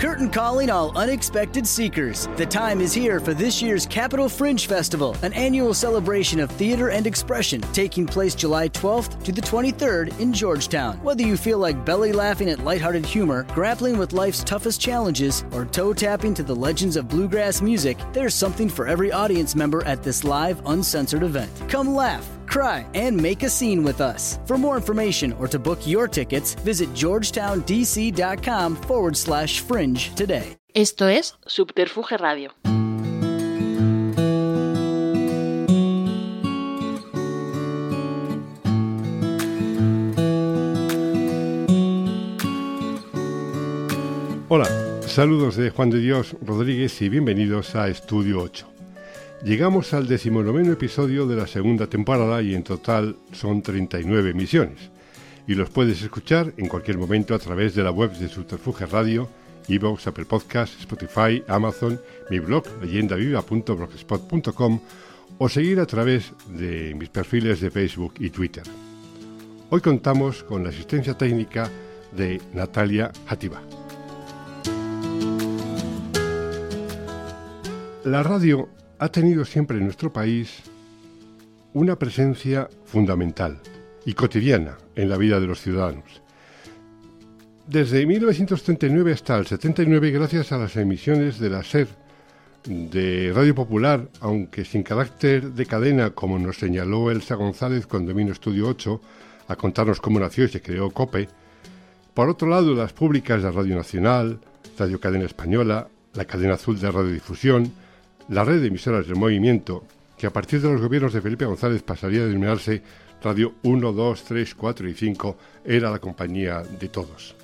Curtain calling all unexpected seekers. The time is here for this year's Capital Fringe Festival, an annual celebration of theater and expression taking place July 12th to the 23rd in Georgetown. Whether you feel like belly laughing at lighthearted humor, grappling with life's toughest challenges, or toe tapping to the legends of bluegrass music, there's something for every audience member at this live, uncensored event. Come laugh cry, and make a scene with us. For more information or to book your tickets, visit georgetowndc.com forward slash fringe today. Esto es Subterfuge Radio. Hola, saludos de Juan de Dios Rodríguez y bienvenidos a Estudio 8. Llegamos al decimonoveno episodio de la segunda temporada y en total son 39 emisiones. Y los puedes escuchar en cualquier momento a través de la web de Subterfuge Radio, Evox, Apple Podcast, Spotify, Amazon, mi blog leyendaviva.blogspot.com o seguir a través de mis perfiles de Facebook y Twitter. Hoy contamos con la asistencia técnica de Natalia Hativa. La radio ha tenido siempre en nuestro país una presencia fundamental y cotidiana en la vida de los ciudadanos. Desde 1939 hasta el 79, gracias a las emisiones de la SER de Radio Popular, aunque sin carácter de cadena, como nos señaló Elsa González cuando vino Estudio 8 a contarnos cómo nació y se creó COPE, por otro lado, las públicas de Radio Nacional, Radio Cadena Española, la Cadena Azul de Radiodifusión, la red de emisoras del movimiento, que a partir de los gobiernos de Felipe González pasaría a denominarse Radio 1, 2, 3, 4 y 5, era la compañía de todos.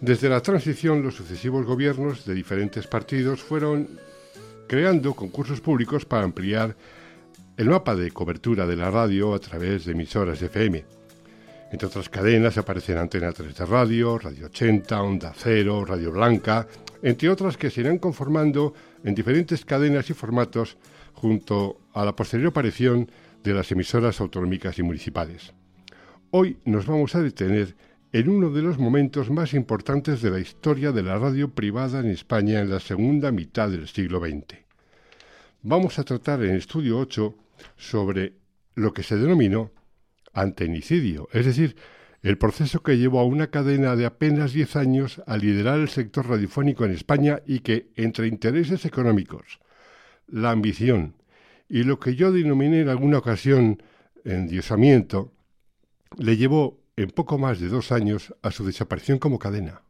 Desde la transición, los sucesivos gobiernos de diferentes partidos fueron creando concursos públicos para ampliar el mapa de cobertura de la radio a través de emisoras FM. Entre otras cadenas aparecen Antena 3 de Radio, Radio 80, Onda Cero, Radio Blanca, entre otras que se irán conformando en diferentes cadenas y formatos junto a la posterior aparición de las emisoras autonómicas y municipales. Hoy nos vamos a detener en uno de los momentos más importantes de la historia de la radio privada en España en la segunda mitad del siglo XX. Vamos a tratar en Estudio 8 sobre lo que se denominó antenicidio, es decir, el proceso que llevó a una cadena de apenas 10 años a liderar el sector radiofónico en España y que, entre intereses económicos, la ambición y lo que yo denominé en alguna ocasión endiosamiento, le llevó en poco más de dos años a su desaparición como cadena.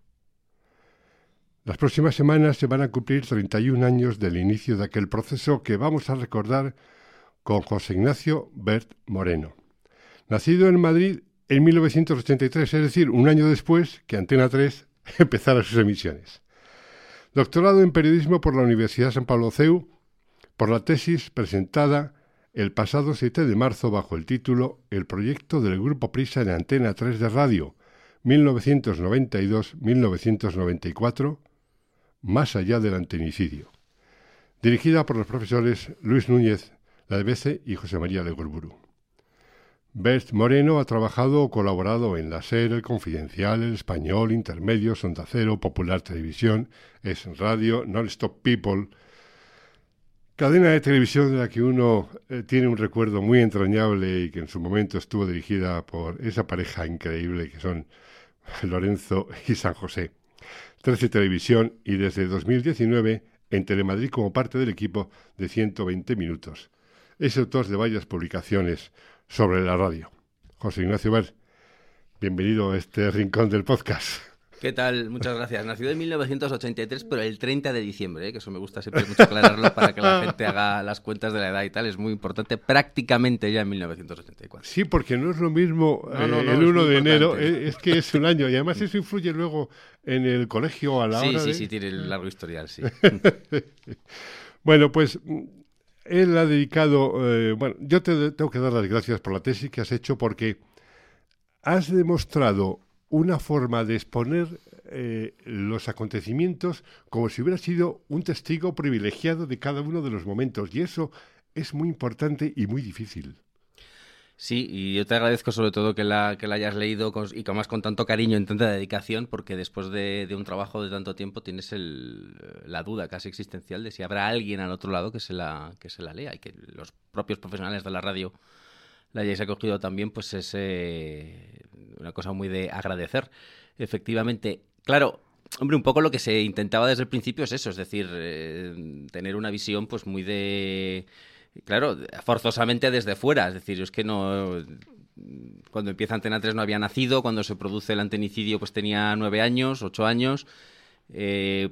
Las próximas semanas se van a cumplir 31 años del inicio de aquel proceso que vamos a recordar con José Ignacio Bert Moreno. Nacido en Madrid en 1983, es decir, un año después que Antena 3 empezara sus emisiones. Doctorado en Periodismo por la Universidad San Pablo CEU, por la tesis presentada el pasado 7 de marzo bajo el título El proyecto del Grupo Prisa en Antena 3 de Radio, 1992-1994, más allá del antenicidio, dirigida por los profesores Luis Núñez Ladebece y José María Legorburu. Bert Moreno ha trabajado o colaborado en La SER, El Confidencial, El Español, Intermedio, Sonda Cero, Popular Televisión, Es Radio, Non-Stop People, cadena de televisión de la que uno eh, tiene un recuerdo muy entrañable y que en su momento estuvo dirigida por esa pareja increíble que son Lorenzo y San José. 13 Televisión y desde 2019 en Telemadrid como parte del equipo de 120 minutos. Es autor de varias publicaciones sobre la radio. José Ignacio Ver, bienvenido a este rincón del podcast. ¿Qué tal? Muchas gracias. Nacido en 1983, pero el 30 de diciembre, ¿eh? que eso me gusta siempre mucho aclararlo para que la gente haga las cuentas de la edad y tal. Es muy importante, prácticamente ya en 1984. Sí, porque no es lo mismo eh, el 1 de enero, eh, es, que es un año y además eso influye luego en el colegio a la hora Sí, de... sí, tiene el largo historial, sí. bueno, pues él ha dedicado, eh, bueno, yo te tengo que dar las gracias por la tesis que has hecho porque has demostrado una forma de exponer eh, los acontecimientos como si hubiera sido un testigo privilegiado de cada uno de los momentos y eso es muy importante y muy difícil. Sí, y yo te agradezco sobre todo que la, que la hayas leído y que más con tanto cariño y tanta dedicación, porque después de, un trabajo de tanto tiempo tienes el, la duda casi existencial de si habrá alguien al otro lado que se, la, que se la lea y que los propios profesionales de la radio la hayáis acogido también, pues es eh, una cosa muy de agradecer. Efectivamente, claro, hombre, un poco lo que se intentaba desde el principio es eso, es decir, eh, tener una visión pues muy de claro, forzosamente desde fuera. Es decir, es que no. Cuando empieza Antena 3 no había nacido, cuando se produce el antenicidio pues tenía nueve años, ocho años. Eh,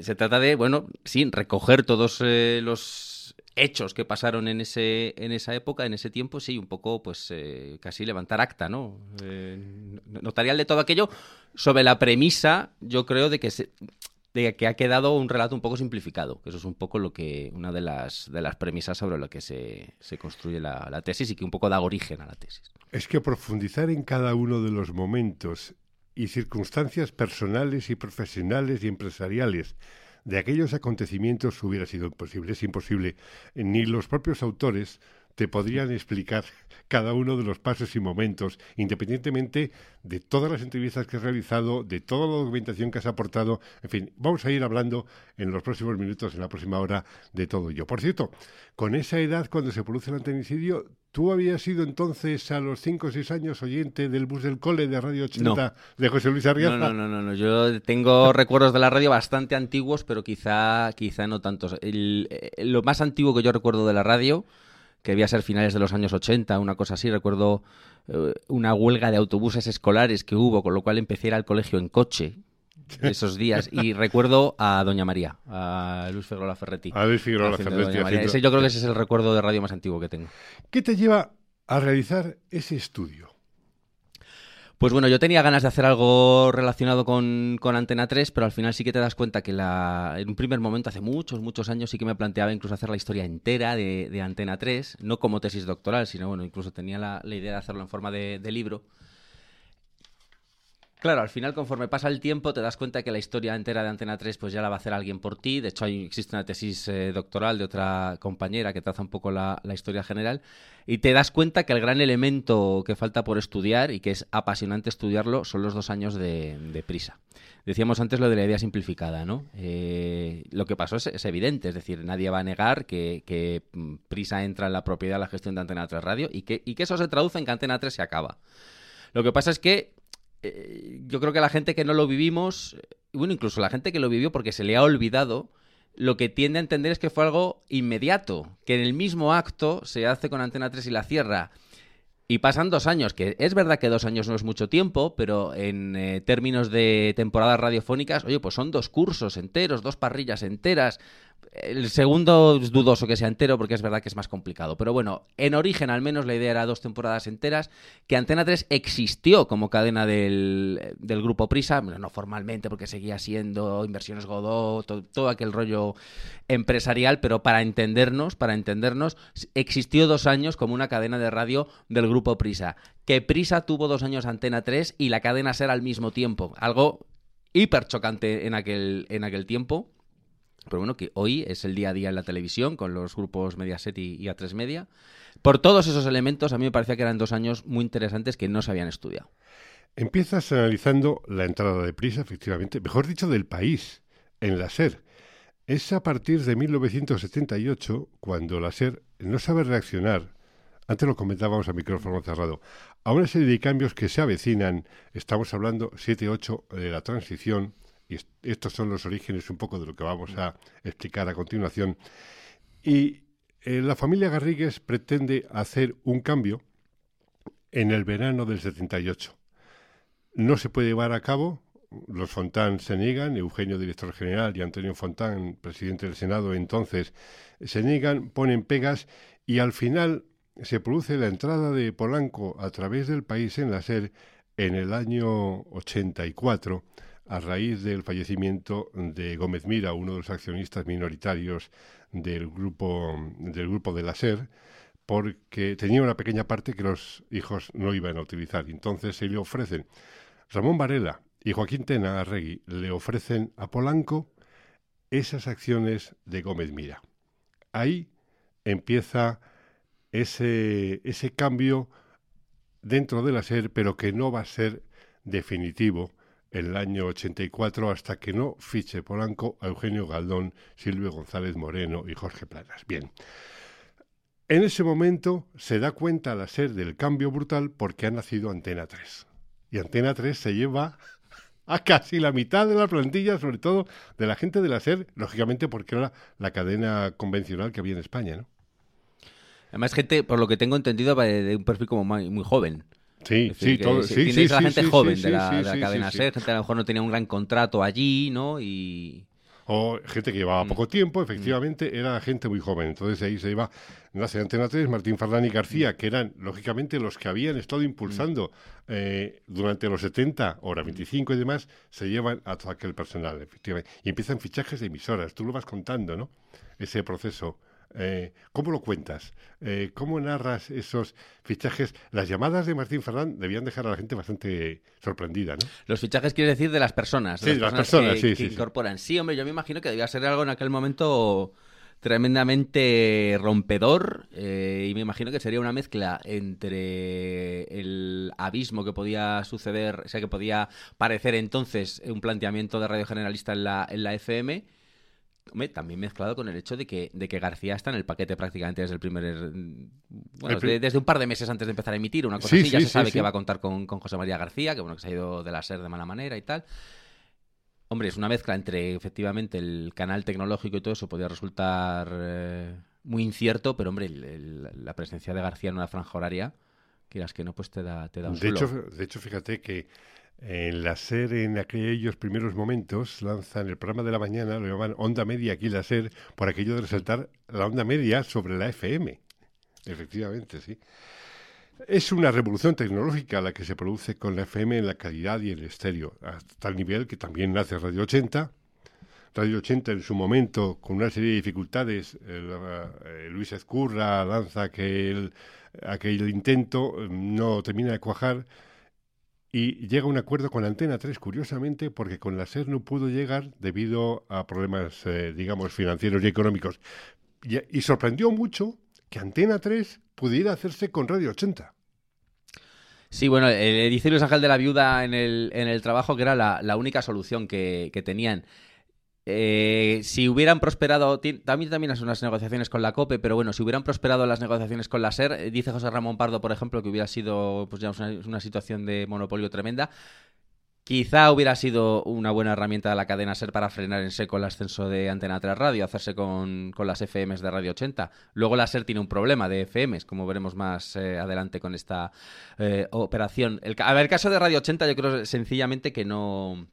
se trata de, bueno, sí, recoger todos eh, los hechos que pasaron en ese en esa época, en ese tiempo, sí, un poco, pues eh, casi levantar acta, ¿no? notarial de todo aquello sobre la premisa, yo creo, de que se, de que ha quedado un relato un poco simplificado, que eso es un poco lo que una de las, de las premisas sobre lo que se, se construye la, la, tesis y que un poco da origen a la tesis. Es que profundizar en cada uno de los momentos y circunstancias personales y profesionales y empresariales de aquellos acontecimientos hubiera sido imposible. Es imposible. Ni los propios autores te podrían explicar cada uno de los pasos y momentos, independientemente de todas las entrevistas que has realizado, de toda la documentación que has aportado. En fin, vamos a ir hablando en los próximos minutos, en la próxima hora, de todo ello. Por cierto, con esa edad, cuando se produce el antenicidio, ¿tú habías sido entonces a los 5 o 6 años oyente del bus del cole de Radio 80 de José Luis Arriaza? No, no, no, no, yo tengo recuerdos de la radio bastante antiguos, pero quizá, quizá no tantos. lo más antiguo que yo recuerdo de la radio que debía ser finales de los años 80, una cosa así. Recuerdo eh, una huelga de autobuses escolares que hubo, con lo cual empecé a ir al colegio en coche esos días. Y recuerdo a Doña María, a Luis Figueroa Ferretti. A Luis Figueroa Ferretti. Ese, yo creo que ese es el recuerdo de radio más antiguo que tengo. ¿Qué te lleva a realizar ese estudio? Pues bueno, yo tenía ganas de hacer algo relacionado con, Antena 3, pero al final sí que te das cuenta que la, en un primer momento, hace muchos, muchos años, sí que me planteaba incluso hacer la historia entera de, Antena 3, no como tesis doctoral, sino bueno, incluso tenía la, idea de hacerlo en forma de libro. Claro, al final, conforme pasa el tiempo, te das cuenta que la historia entera de Antena 3 pues ya la va a hacer alguien por ti. De hecho, existe una tesis eh, doctoral de otra compañera que traza un poco la, historia general. Y te das cuenta que el gran elemento que falta por estudiar y que es apasionante estudiarlo son los dos años de, prisa. Decíamos antes lo de la idea simplificada, ¿no? Eh, lo que pasó es, evidente, es decir, nadie va a negar que, mm, prisa entra en la propiedad la gestión de Antena 3 Radio y que, y que eso se traduce en que Antena 3 se acaba. Lo que pasa es que eh, yo creo que la gente que no lo vivimos, bueno, incluso la gente que lo vivió porque se le ha olvidado, lo que tiende a entender es que fue algo inmediato, que en el mismo acto se hace con Antena 3 y la cierra. Y pasan dos años, que es verdad que dos años no es mucho tiempo, pero en eh, términos de temporadas radiofónicas, oye, pues son dos cursos enteros, dos parrillas enteras. El segundo es dudoso que sea entero porque es verdad que es más complicado. Pero bueno, en origen al menos la idea era dos temporadas enteras, que Antena 3 existió como cadena del, grupo Prisa, no formalmente porque seguía siendo Inversiones Godó, todo, aquel rollo empresarial, pero para entendernos, para entendernos, existió dos años como una cadena de radio del grupo Prisa. Que Prisa tuvo dos años Antena 3 y la cadena ser al mismo tiempo. Algo hiper chocante en aquel, en aquel tiempo pero bueno, que hoy es el día a día en la televisión con los grupos Mediaset y, y A3 Media. Por todos esos elementos, a mí me parecía que eran dos años muy interesantes que no se habían estudiado. Empiezas analizando la entrada de prisa, efectivamente, mejor dicho, del país, en la SER. Es a partir de 1978 cuando la SER no sabe reaccionar, antes lo comentábamos a micrófono cerrado, a una serie de cambios que se avecinan, estamos hablando 7-8 de la transición, y estos son los orígenes un poco de lo que vamos a explicar a continuación. Y eh, la familia Garrigues pretende hacer un cambio en el verano del 78. No se puede llevar a cabo, los Fontán se niegan, Eugenio, director general, y Antonio Fontán, presidente del Senado, entonces se niegan, ponen pegas y al final se produce la entrada de Polanco a través del país en la SER en el año 84 a raíz del fallecimiento de Gómez Mira, uno de los accionistas minoritarios del grupo, del grupo de la SER, porque tenía una pequeña parte que los hijos no iban a utilizar. Entonces se le ofrecen, Ramón Varela y Joaquín Tena Arregui le ofrecen a Polanco esas acciones de Gómez Mira. Ahí empieza ese, ese cambio dentro de la SER, pero que no va a ser definitivo en el año 84 hasta que no fiche Polanco a Eugenio Galdón, Silvio González Moreno y Jorge Planas. Bien. En ese momento se da cuenta la SER del cambio brutal porque ha nacido Antena 3. Y Antena 3 se lleva a casi la mitad de la plantilla, sobre todo de la gente de la SER, lógicamente porque era la cadena convencional que había en España, ¿no? Además, gente, por lo que tengo entendido, de un perfil como muy, joven. Sí, sí, todo, sí, sí, la gente joven de la, cadena SER, gente a lo mejor no tenía un gran contrato allí, ¿no? Y o gente que llevaba mm. poco tiempo, mm. efectivamente, era gente muy joven. Entonces ahí se iba, nace Antena 3, Martín Farlán y García, que eran, lógicamente, los que habían estado impulsando eh, durante los 70, hora 25 y demás, se llevan a todo aquel personal, efectivamente. Y empiezan fichajes de emisoras, tú lo vas contando, ¿no? Ese proceso. Eh, ¿Cómo lo cuentas? Eh, ¿Cómo narras esos fichajes? Las llamadas de Martín Ferrán debían dejar a la gente bastante sorprendida, ¿no? Los fichajes quiere decir de las personas. sí, de las personas, que, sí, incorporan. Sí, hombre, yo me imagino que debía ser algo en aquel momento tremendamente rompedor eh, y me imagino que sería una mezcla entre el abismo que podía suceder, o sea, que podía parecer entonces un planteamiento de radio generalista en la, en la FM también mezclado con el hecho de que, de que García está en el paquete prácticamente desde el primer. Bueno, desde un par de meses antes de empezar a emitir, una cosa así. ya se sabe que va a contar con, José María García, que bueno, que se ha ido de la SER de mala manera y tal. Hombre, es una mezcla entre efectivamente el canal tecnológico y todo eso podría resultar eh, muy incierto, pero hombre, la presencia de García en una franja horaria, quieras que no, pues te da, te da un de hecho, de hecho, fíjate que en la SER, en aquellos primeros momentos, lanzan el programa de la mañana, lo llaman Onda Media aquí la SER, por aquello de resaltar la onda media sobre la FM. Efectivamente, sí. Es una revolución tecnológica la que se produce con la FM en la calidad y el estéreo, hasta tal nivel que también nace Radio 80. Radio 80 en su momento, con una serie de dificultades, eh, Luis Ezcurra lanza aquel, aquel intento, no termina de cuajar, y llega a un acuerdo con Antena 3, curiosamente, porque con la SER no pudo llegar debido a problemas, eh, digamos, financieros y económicos. Y, sorprendió mucho que Antena 3 pudiera hacerse con Radio 80. Sí, bueno, el dice Luis Ángel de la Viuda en el, en el trabajo que era la, única solución que, que tenían. Eh, si hubieran prosperado, también también unas negociaciones con la COPE, pero bueno, si hubieran prosperado las negociaciones con la SER, eh, dice José Ramón Pardo, por ejemplo, que hubiera sido pues ya una, situación de monopolio tremenda. Quizá hubiera sido una buena herramienta de la cadena SER para frenar en seco el ascenso de Antena 3 Radio, hacerse con, las FMs de Radio 80. Luego la SER tiene un problema de FMs, como veremos más eh, adelante con esta operación. El, a ver, el caso de Radio 80 yo creo sencillamente que no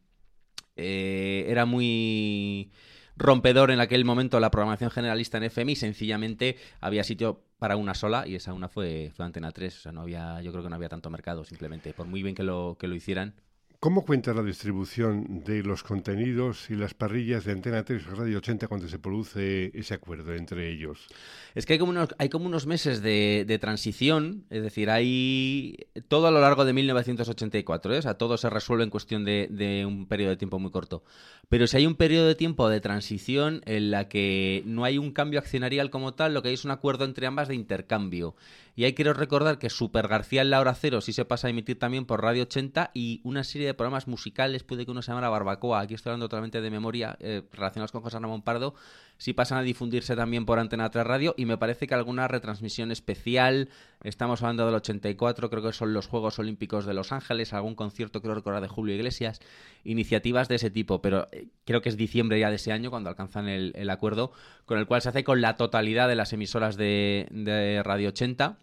eh, era muy rompedor en aquel momento la programación generalista en FM y sencillamente había sitio para una sola y esa una fue, Antena 3. O sea, no había, yo creo que no había tanto mercado simplemente. Por muy bien que lo, que lo hicieran, ¿Cómo cuenta la distribución de los contenidos y las parrillas de Antena 3 y Radio 80 cuando se produce ese acuerdo entre ellos? Es que hay como unos, hay como unos meses de, transición, es decir, hay todo a lo largo de 1984, ¿eh? o sea, todo se resuelve en cuestión de, de, un periodo de tiempo muy corto. Pero si hay un periodo de tiempo de transición en la que no hay un cambio accionarial como tal, lo que hay es un acuerdo entre ambas de intercambio. Y ahí quiero recordar que Super García en la hora cero sí se pasa a emitir también por Radio 80 y una serie de programas musicales, puede que uno se llame Barbacoa, aquí estoy hablando totalmente de memoria, eh, relacionados con José Ramón Pardo, sí pasan a difundirse también por Antena 3 Radio y me parece que alguna retransmisión especial, estamos hablando del 84, creo que son los Juegos Olímpicos de Los Ángeles, algún concierto creo recordar de Julio Iglesias, iniciativas de ese tipo, pero eh, creo que es diciembre ya de ese año cuando alcanzan el, acuerdo con el cual se hace con la totalidad de las emisoras de Radio 80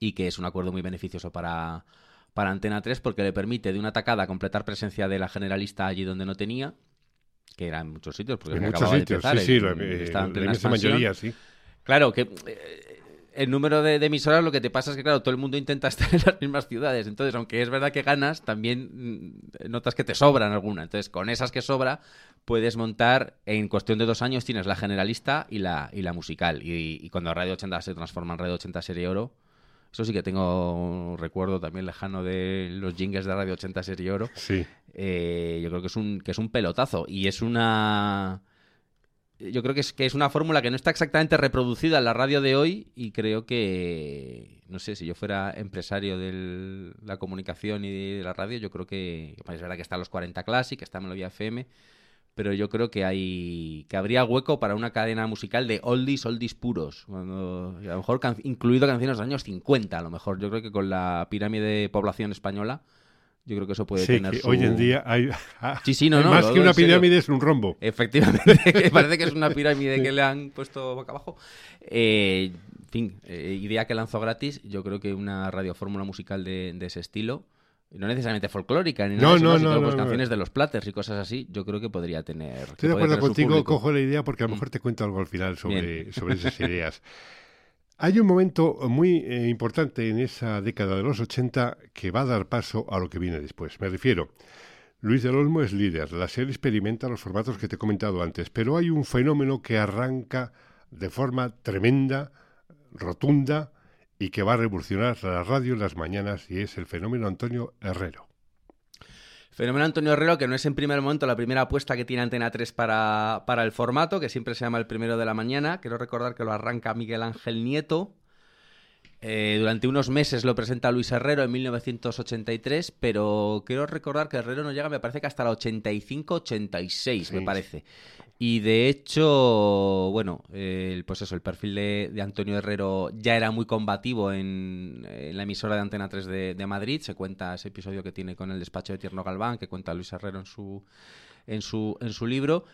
y que es un acuerdo muy beneficioso para, para Antena 3 porque le permite de una tacada completar presencia de la generalista allí donde no tenía, que era en muchos sitios, porque en muchos sitios, sí, sí, la, mayoría, sí. Claro, que eh, el número de, emisoras lo que te pasa es que, claro, todo el mundo intenta estar en las mismas ciudades. Entonces, aunque es verdad que ganas, también mm, notas que te sobran alguna. Entonces, con esas que sobra, puedes montar, en cuestión de dos años, tienes la generalista y la, y la musical. Y, y cuando Radio 80 se transforma en Radio 80 Serie Oro, eso sí que tengo un recuerdo también lejano de los jingles de Radio 80 Serie Oro. Sí. Eh, yo creo que es un que es un pelotazo y es una yo creo que es, que es una fórmula que no está exactamente reproducida en la radio de hoy y creo que, no sé, si yo fuera empresario de la comunicación y de la radio, yo creo que, es verdad que está los 40 Classic, está Melodía FM, pero yo creo que hay que habría hueco para una cadena musical de oldies, oldies puros, cuando, a lo mejor incluido canciones de los años 50, a lo mejor. Yo creo que con la pirámide de población española yo creo que eso puede tener que Hoy en día hay, sí, sí, no, no, más que una pirámide es un rombo. Efectivamente, parece que es una pirámide que le han puesto boca abajo. Eh, en fin, eh, idea que lanzó gratis. Yo creo que una radiofórmula musical de, ese estilo, no necesariamente folclórica, ni nada no, no, pues canciones de los platters y cosas así, yo creo que podría tener. Estoy de acuerdo contigo, cojo la idea porque a lo mm. mejor te cuento algo al final sobre, sobre esas ideas. Hay un momento muy eh, importante en esa década de los 80 que va a dar paso a lo que viene después. Me refiero, Luis del Olmo es líder, la serie experimenta los formatos que te he comentado antes, pero hay un fenómeno que arranca de forma tremenda, rotunda, y que va a revolucionar la radio en las mañanas, y es el fenómeno Antonio Herrero. Fenómeno Antonio Herrero, que no es en primer momento la primera apuesta que tiene Antena 3 para, para el formato, que siempre se llama el primero de la mañana. Quiero recordar que lo arranca Miguel Ángel Nieto, eh, durante unos meses lo presenta Luis Herrero en 1983, pero quiero recordar que Herrero no llega, me parece que hasta la 85-86, me parece. Y de hecho, bueno, pues eso, el perfil de, Antonio Herrero ya era muy combativo en, la emisora de Antena 3 de, de, Madrid. Se cuenta ese episodio que tiene con el despacho de Tierno Galván, que cuenta Luis Herrero en su, en su, en su libro.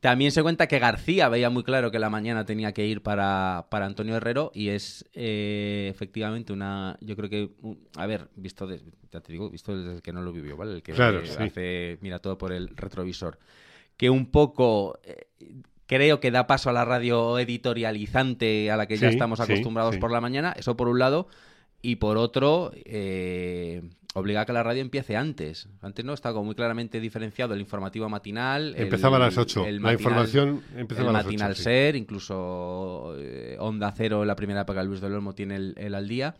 También se cuenta que García veía muy claro que la mañana tenía que ir para, para Antonio Herrero y es eh, efectivamente una, yo creo que, a ver, visto, ya te digo, visto desde que no lo vivió, ¿vale? El que hace, mira todo por el retrovisor, que un poco eh, creo que da paso a la radio editorializante a la que ya estamos acostumbrados por la mañana, eso por un lado, y por otro, eh, obliga a que la radio empiece antes. Antes no estaba muy claramente diferenciado el informativo matinal. Empezaba a las 8. la información empezaba a las 8. matinal ser, incluso eh, Onda Cero, la primera época Luis del Olmo tiene el, al día.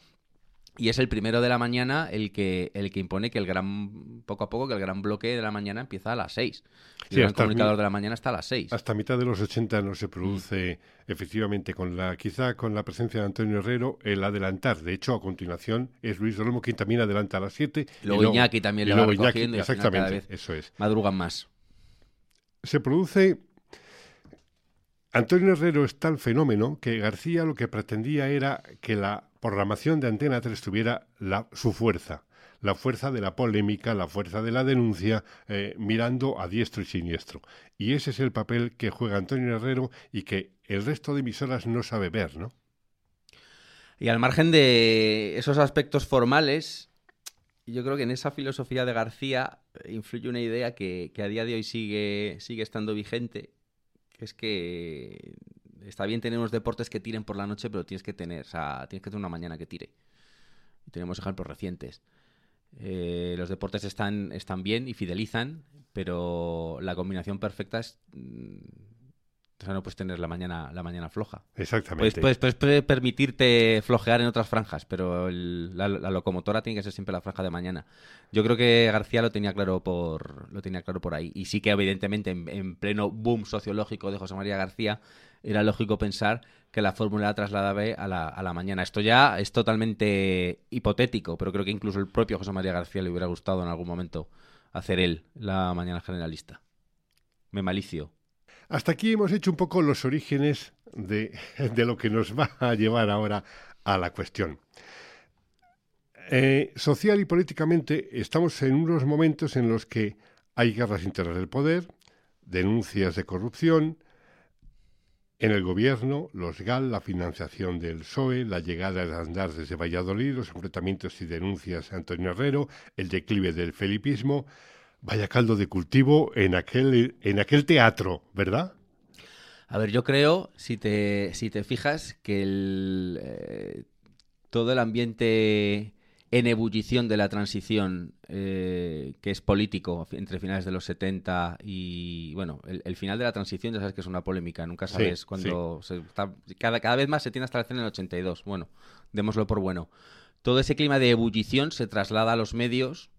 Y es el primero de la mañana el que, el que impone que el gran, poco a poco, que el gran bloque de la mañana empieza a las 6. Sí, el comunicador de la mañana está a las 6. Hasta mitad de los 80 no se produce mm. efectivamente con la quizá con la presencia de Antonio Herrero el adelantar. De hecho, a continuación es Luis Olmo quien también adelanta a las 7. Luego, y Iñaki también le va recogiendo exactamente, eso es. Madrugan más. Se produce Antonio Herrero es tal fenómeno que García lo que pretendía era que la programación de Antena 3 tuviera su fuerza, la fuerza de la polémica, la fuerza de la denuncia, eh, mirando a diestro y siniestro. Y ese es el papel que juega Antonio Herrero y que el resto de emisoras no sabe ver, ¿no? Y al margen de esos aspectos formales, yo creo que en esa filosofía de García influye una idea que, que a día de hoy sigue, sigue estando vigente, que es que está bien tener unos deportes que tiren por la noche, pero tienes que tener, o sea, tienes que tener una mañana que tire. Y tenemos ejemplos recientes. Eh, los deportes están, están bien y fidelizan, pero la combinación perfecta es mm, o sea, no puedes tener la mañana, la mañana floja. Exactamente. Puedes, puedes, permitirte flojear en otras franjas, pero la, locomotora tiene que ser siempre la franja de mañana. Yo creo que García lo tenía claro por, lo tenía claro por ahí. Y sí que, evidentemente, en, pleno boom sociológico de José María García, era lógico pensar que la fórmula la trasladaba a la, a la mañana. Esto ya es totalmente hipotético, pero creo que incluso el propio José María García le hubiera gustado en algún momento hacer él la mañana generalista. Me malicio. Hasta aquí hemos hecho un poco los orígenes de, lo que nos va a llevar ahora a la cuestión. Eh, social y políticamente estamos en unos momentos en los que hay guerras internas del poder, denuncias de corrupción, en el gobierno, los GAL, la financiación del PSOE, la llegada de Andar desde Valladolid, los enfrentamientos y denuncias de Antonio Herrero, el declive del felipismo, Vaya caldo de cultivo en aquel, en aquel teatro, ¿verdad? A ver, yo creo, si te, si te fijas, que el, eh, todo el ambiente en ebullición de la transición, eh, que es político, entre finales de los 70 y, bueno, el, final de la transición ya sabes que es una polémica, nunca sabes cuándo... cada, cada vez más se tiene hasta en el 82, bueno, démoslo por bueno. Todo ese clima de ebullición se traslada a los medios,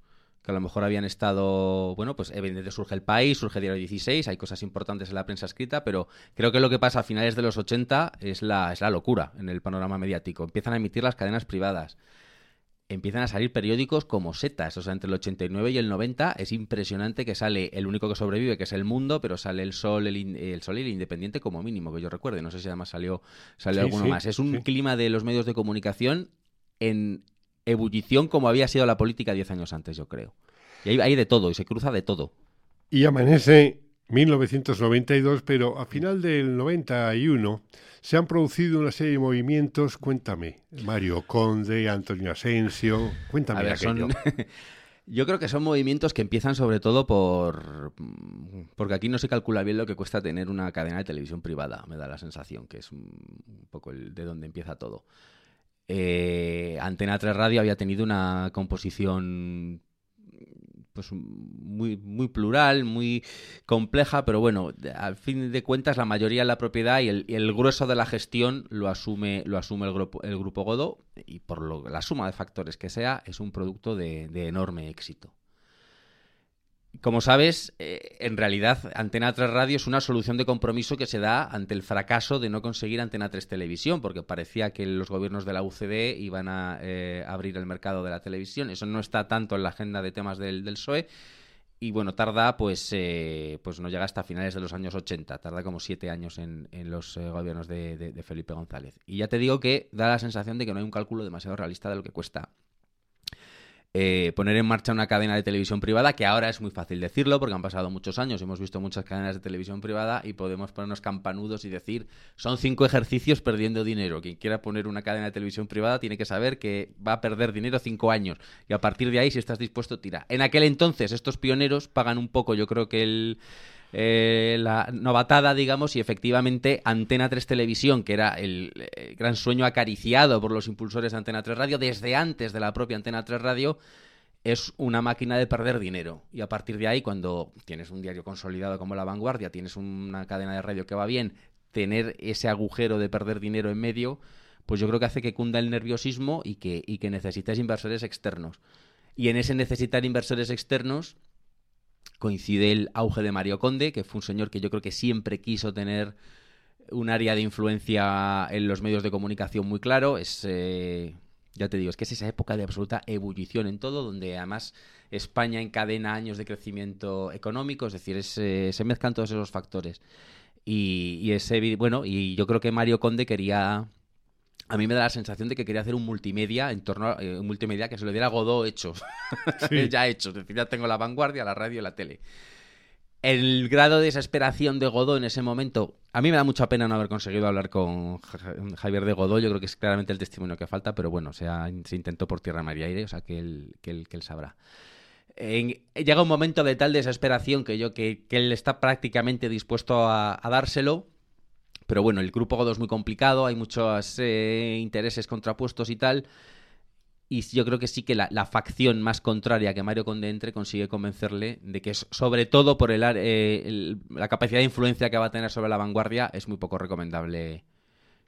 que a lo mejor habían estado, bueno, pues evidentemente surge el país, surge Diario 16, hay cosas importantes en la prensa escrita, pero creo que lo que pasa a finales de los 80 es la, es la locura en el panorama mediático. Empiezan a emitir las cadenas privadas empiezan a salir periódicos como setas. O sea, entre el 89 y el 90 es impresionante que sale el único que sobrevive, que es El Mundo, pero sale El Sol, el, Sol y el Independiente como mínimo, que yo recuerde. No sé si además salió, salió alguno más. Es un clima de los medios de comunicación en ebullición como había sido la política diez años antes, yo creo. Y hay, hay de todo, y se cruza de todo. Y amanece 1992, pero a final del 91 se han producido una serie de movimientos. Cuéntame, Mario Conde, Antonio Asensio, cuéntame. A Yo creo que son movimientos que empiezan sobre todo por... porque aquí no se calcula bien lo que cuesta tener una cadena de televisión privada, me da la sensación, que es un poco el de donde empieza todo. Eh, Antena 3 Radio había tenido una composición pues muy, muy plural, muy compleja, pero bueno, al fin de cuentas la mayoría de la propiedad y el, grueso de la gestión lo asume, lo asume el grupo, el grupo Godó y por lo, la suma de factores que sea es un producto de enorme éxito. Como sabes, eh, en realidad Antena 3 Radio es una solución de compromiso que se da ante el fracaso de no conseguir Antena 3 Televisión, porque parecía que los gobiernos de la UCD iban a eh, abrir el mercado de la televisión. Eso no está tanto en la agenda de temas del, del PSOE. Y bueno, tarda, pues, eh, pues no llega hasta finales de los años 80, tarda como siete años en, los gobiernos de Felipe González. Y ya te digo que da la sensación de que no hay un cálculo demasiado realista de lo que cuesta eh, poner en marcha una cadena de televisión privada, que ahora es muy fácil decirlo porque han pasado muchos años, hemos visto muchas cadenas de televisión privada y podemos ponernos campanudos y decir, son cinco ejercicios perdiendo dinero. Quien quiera poner una cadena de televisión privada tiene que saber que va a perder dinero cinco años y a partir de ahí, si estás dispuesto, tira. En aquel entonces, estos pioneros pagan un poco, yo creo que el eh, la novatada, digamos, y efectivamente Antena 3 Televisión, que era el, el, gran sueño acariciado por los impulsores de Antena 3 Radio, desde antes de la propia Antena 3 Radio, es una máquina de perder dinero. Y a partir de ahí, cuando tienes un diario consolidado como La Vanguardia, tienes una cadena de radio que va bien, tener ese agujero de perder dinero en medio, pues yo creo que hace que cunda el nerviosismo y que, y que necesites inversores externos. Y en ese necesitar inversores externos, coincide el auge de Mario Conde, que fue un señor que yo creo que siempre quiso tener un área de influencia en los medios de comunicación muy claro. Es, eh, ya te digo, es que es esa época de absoluta ebullición en todo, donde además España encadena años de crecimiento económico, es decir, eh, se mezclan todos esos factores. Y, y ese, bueno, y yo creo que Mario Conde quería a mí me da la sensación de que quería hacer un multimedia en torno a eh, un multimedia que se lo diera Godó hecho. ya hecho. Es decir, ya tengo la vanguardia, la radio y la tele. El grado de desesperación de Godó en ese momento, a mí me da mucha pena no haber conseguido hablar con Javier de Godó. Yo creo que es claramente el testimonio que falta, pero bueno, se, se intentó por tierra, mar y aire, o sea que él, que él, que él sabrá. llega un momento de tal desesperación que yo que, que él está prácticamente dispuesto a, a dárselo pero bueno, el grupo Godó es muy complicado, hay muchos eh, intereses contrapuestos y tal. Y yo creo que sí que la, facción más contraria que Mario Conde entre consigue convencerle de que, sobre todo por eh, la capacidad de influencia que va a tener sobre la vanguardia, es muy poco recomendable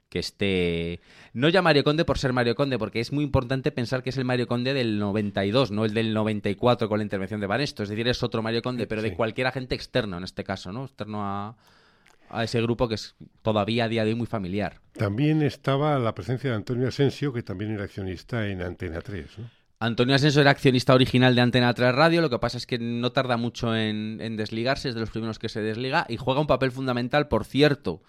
que esté... No ya Mario Conde por ser Mario Conde, porque es muy importante pensar que es el Mario Conde del 92, no el del 94 con la intervención de Banesto. Es decir, es otro Mario Conde, pero de cualquier agente externo en este caso, ¿no? Externo a, a ese grupo que es todavía a día de hoy muy familiar. También estaba la presencia de Antonio Asensio, que también era accionista en Antena 3. Antonio Asensio era accionista original de Antena 3 Radio, lo que pasa es que no tarda mucho en, desligarse, es de los primeros que se desliga y juega un papel fundamental, por cierto,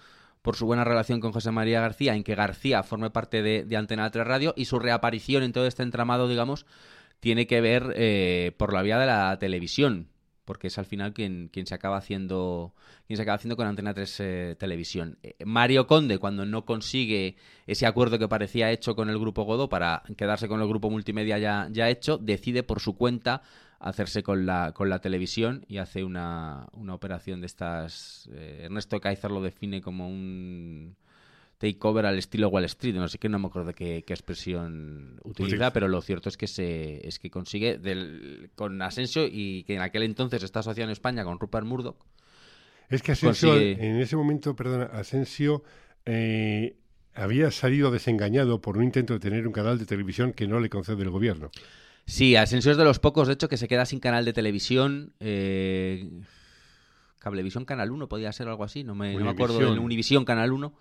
por su buena relación con José María García, en que García forme parte de, Antena 3 Radio y su reaparición en todo este entramado, digamos, tiene que ver eh, por la vía de la televisión porque es al final quien, quien se acaba haciendo quien se acaba haciendo con Antena 3 eh, Televisión. Eh, Mario Conde, cuando no consigue ese acuerdo que parecía hecho con el grupo Godó para quedarse con el grupo multimedia ya, ya hecho, decide por su cuenta hacerse con la, con la televisión y hace una, una operación de estas... Eh, Ernesto Kaiser lo define como un takeover al estilo Wall Street, no sé qué, no me acuerdo qué, expresión utiliza, pero lo cierto es que se es que consigue del, con Asensio y que en aquel entonces está asociado en España con Rupert Murdoch. Es que Asensio, en ese momento, perdona, Asensio eh, había salido desengañado por un intento de tener un canal de televisión que no le concede el gobierno. Sí, Asensio es de los pocos, de hecho, que se queda sin canal de televisión. Eh, Cablevisión Canal 1 podía ser algo así, no me, no me acuerdo Univisión Canal 1.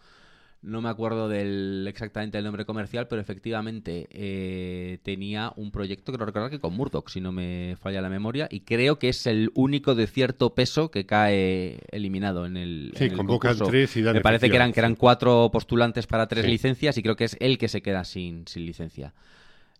No me acuerdo del exactamente el nombre comercial, pero efectivamente eh, tenía un proyecto, creo recordar que con Murdoch, si no me falla la memoria, y creo que es el único de cierto peso que cae eliminado en el. Sí, convocan tres y dan Me parece que eran, que eran cuatro postulantes para tres licencias y creo que es él que se queda sin, sin licencia.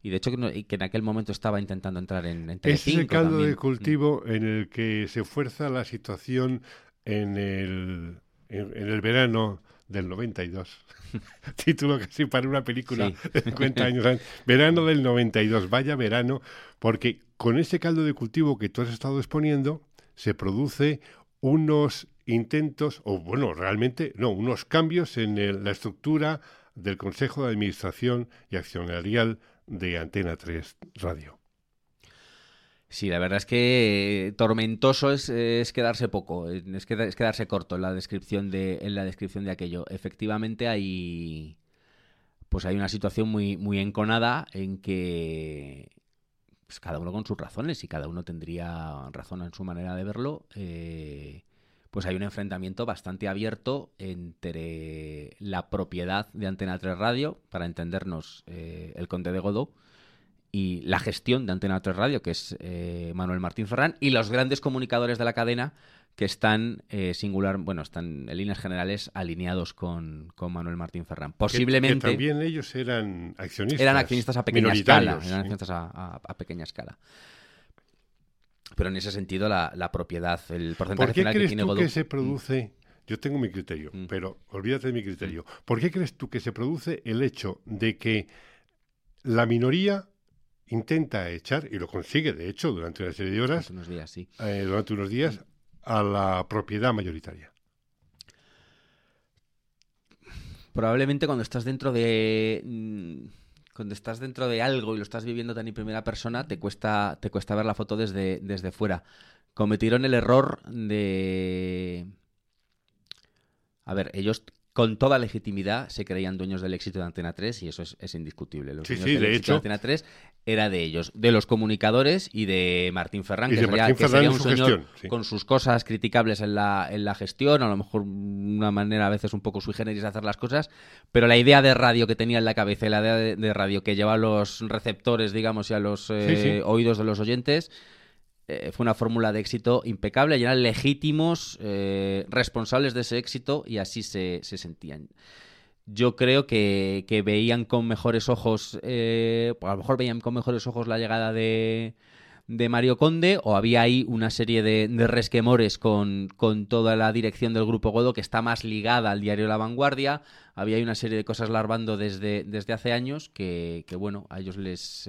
Y de hecho que, en aquel momento estaba intentando entrar en, en Es el caldo de cultivo en el que se fuerza la situación en el, en el verano del 92. Título casi para una película de 50 años. Verano del 92. Vaya verano, porque con ese caldo de cultivo que tú has estado exponiendo, se produce unos intentos, o bueno, realmente, no, unos cambios en la estructura del Consejo de Administración y Accionarial de Antena 3 Radio. Sí, la verdad es que tormentoso es, quedarse poco, es, quedarse corto en la descripción de, en la descripción de aquello. Efectivamente hay pues hay una situación muy, muy enconada en que pues, cada uno con sus razones y cada uno tendría razón en su manera de verlo. Eh, pues hay un enfrentamiento bastante abierto entre la propiedad de Antena 3 Radio, para entendernos eh, el Conde de Godó, y la gestión de Antena 3 Radio, que es eh, Manuel Martín Ferrán, y los grandes comunicadores de la cadena que están eh, singular, bueno, están en líneas generales alineados con, Manuel Martín Ferrán. Posiblemente. Que, también ellos eran accionistas. Eran accionistas a pequeña escala. Eran accionistas a, pequeña escala. Pero en ese sentido, la, propiedad, el porcentaje ¿Por qué crees que tú que se produce? Yo tengo mi criterio, mm. pero olvídate de mi criterio. Mm. ¿Por qué crees tú que se produce el hecho de que la minoría intenta echar, y lo consigue de hecho durante una serie de horas, unos días, sí. Eh, durante unos días, a la propiedad mayoritaria. Probablemente cuando estás dentro de mm, cuando estás dentro de algo y lo estás viviendo tan en primera persona, te cuesta, te cuesta ver la foto desde, desde fuera. Cometieron el error de. A ver, ellos con toda legitimidad se creían dueños del éxito de Antena 3 y eso es, indiscutible. sí, sí, de hecho. De Antena 3 era de ellos, de los comunicadores y de Martín Ferrán, que, sería, un señor con sus cosas criticables en la, en la gestión, a lo mejor una manera a veces un poco sui generis de hacer las cosas, pero la idea de radio que tenía en la cabeza y la idea de, radio que lleva a los receptores, digamos, y a los eh, oídos de los oyentes eh, fue una fórmula de éxito impecable y eran legítimos eh, responsables de ese éxito y así se, sentían. Yo creo que, veían con mejores ojos, eh, a lo mejor veían con mejores ojos la llegada de, de Mario Conde o había ahí una serie de, resquemores con, con, toda la dirección del Grupo Godo que está más ligada al diario La Vanguardia. Había ahí una serie de cosas larvando desde, desde hace años que, bueno, a ellos les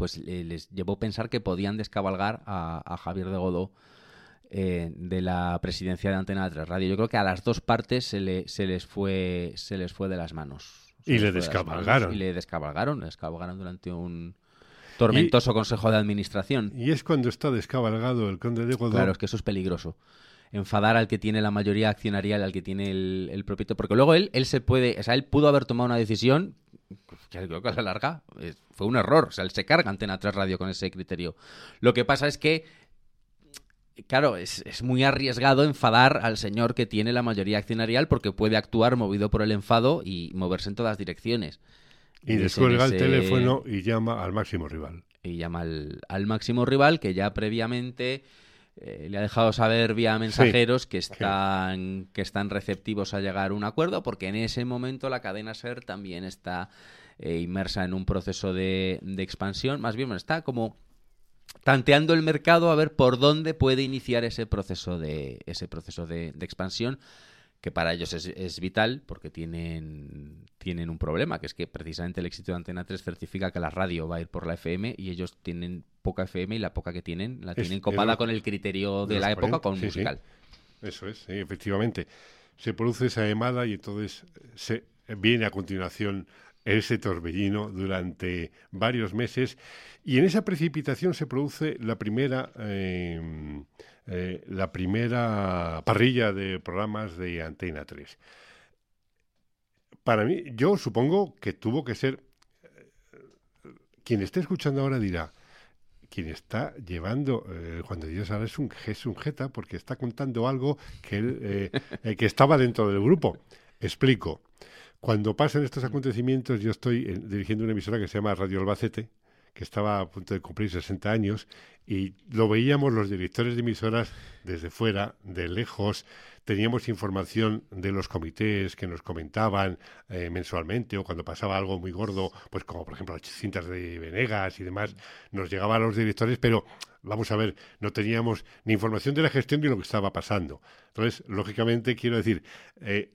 pues les llevó a pensar que podían descabalgar a, Javier de Godó eh, de la presidencia de Antena 3 Radio. Yo creo que a las dos partes se, les, fue, se les fue de las manos. y le descabalgaron. y le descabalgaron, le descabalgaron durante un tormentoso consejo de administración. Y es cuando está descabalgado el conde de Godó. Claro, es que eso es peligroso enfadar al que tiene la mayoría accionarial, al que tiene el, el propietario. Porque luego él, él se puede, o sea, él pudo haber tomado una decisión que creo que a la larga eh, fue un error. O sea, él se carga Antena 3 Radio con ese criterio. Lo que pasa es que, claro, es, muy arriesgado enfadar al señor que tiene la mayoría accionarial porque puede actuar movido por el enfado y moverse en todas direcciones. Y, descuelga el teléfono y llama al máximo rival. Y llama al, al máximo rival que ya previamente eh, le ha dejado saber vía mensajeros que, están, que están receptivos a llegar a un acuerdo, porque en ese momento la cadena SER también está eh, inmersa en un proceso de, expansión. Más bien, está como tanteando el mercado a ver por dónde puede iniciar ese proceso de, ese proceso de expansión que para ellos es, vital porque tienen, tienen un problema, que es que precisamente el éxito de Antena 3 certifica que la radio va a ir por la FM y ellos tienen poca FM y la poca que tienen la tienen copada con el criterio de, la época con musical. Eso es, efectivamente. Se produce esa llamada y entonces se viene a continuación ese torbellino durante varios meses y en esa precipitación se produce la primera eh, eh, la primera parrilla de programas de Antena 3. Para mí, yo supongo que tuvo que ser quien esté escuchando ahora dirá, quien está llevando eh, Juan de Dios ahora es un, es un jeta porque está contando algo que, él, eh, eh, que estaba dentro del grupo. Explico. Cuando pasan estos acontecimientos, yo estoy dirigiendo una emisora que se llama Radio Albacete, que estaba a punto de cumplir 60 años, y lo veíamos los directores de emisoras desde fuera, de lejos, teníamos información de los comités que nos comentaban eh, mensualmente o cuando pasaba algo muy gordo, pues como por ejemplo las cintas de Venegas y demás, nos llegaban a los directores, pero vamos a ver, no teníamos ni información de la gestión ni lo que estaba pasando. Entonces, lógicamente, quiero decir, eh,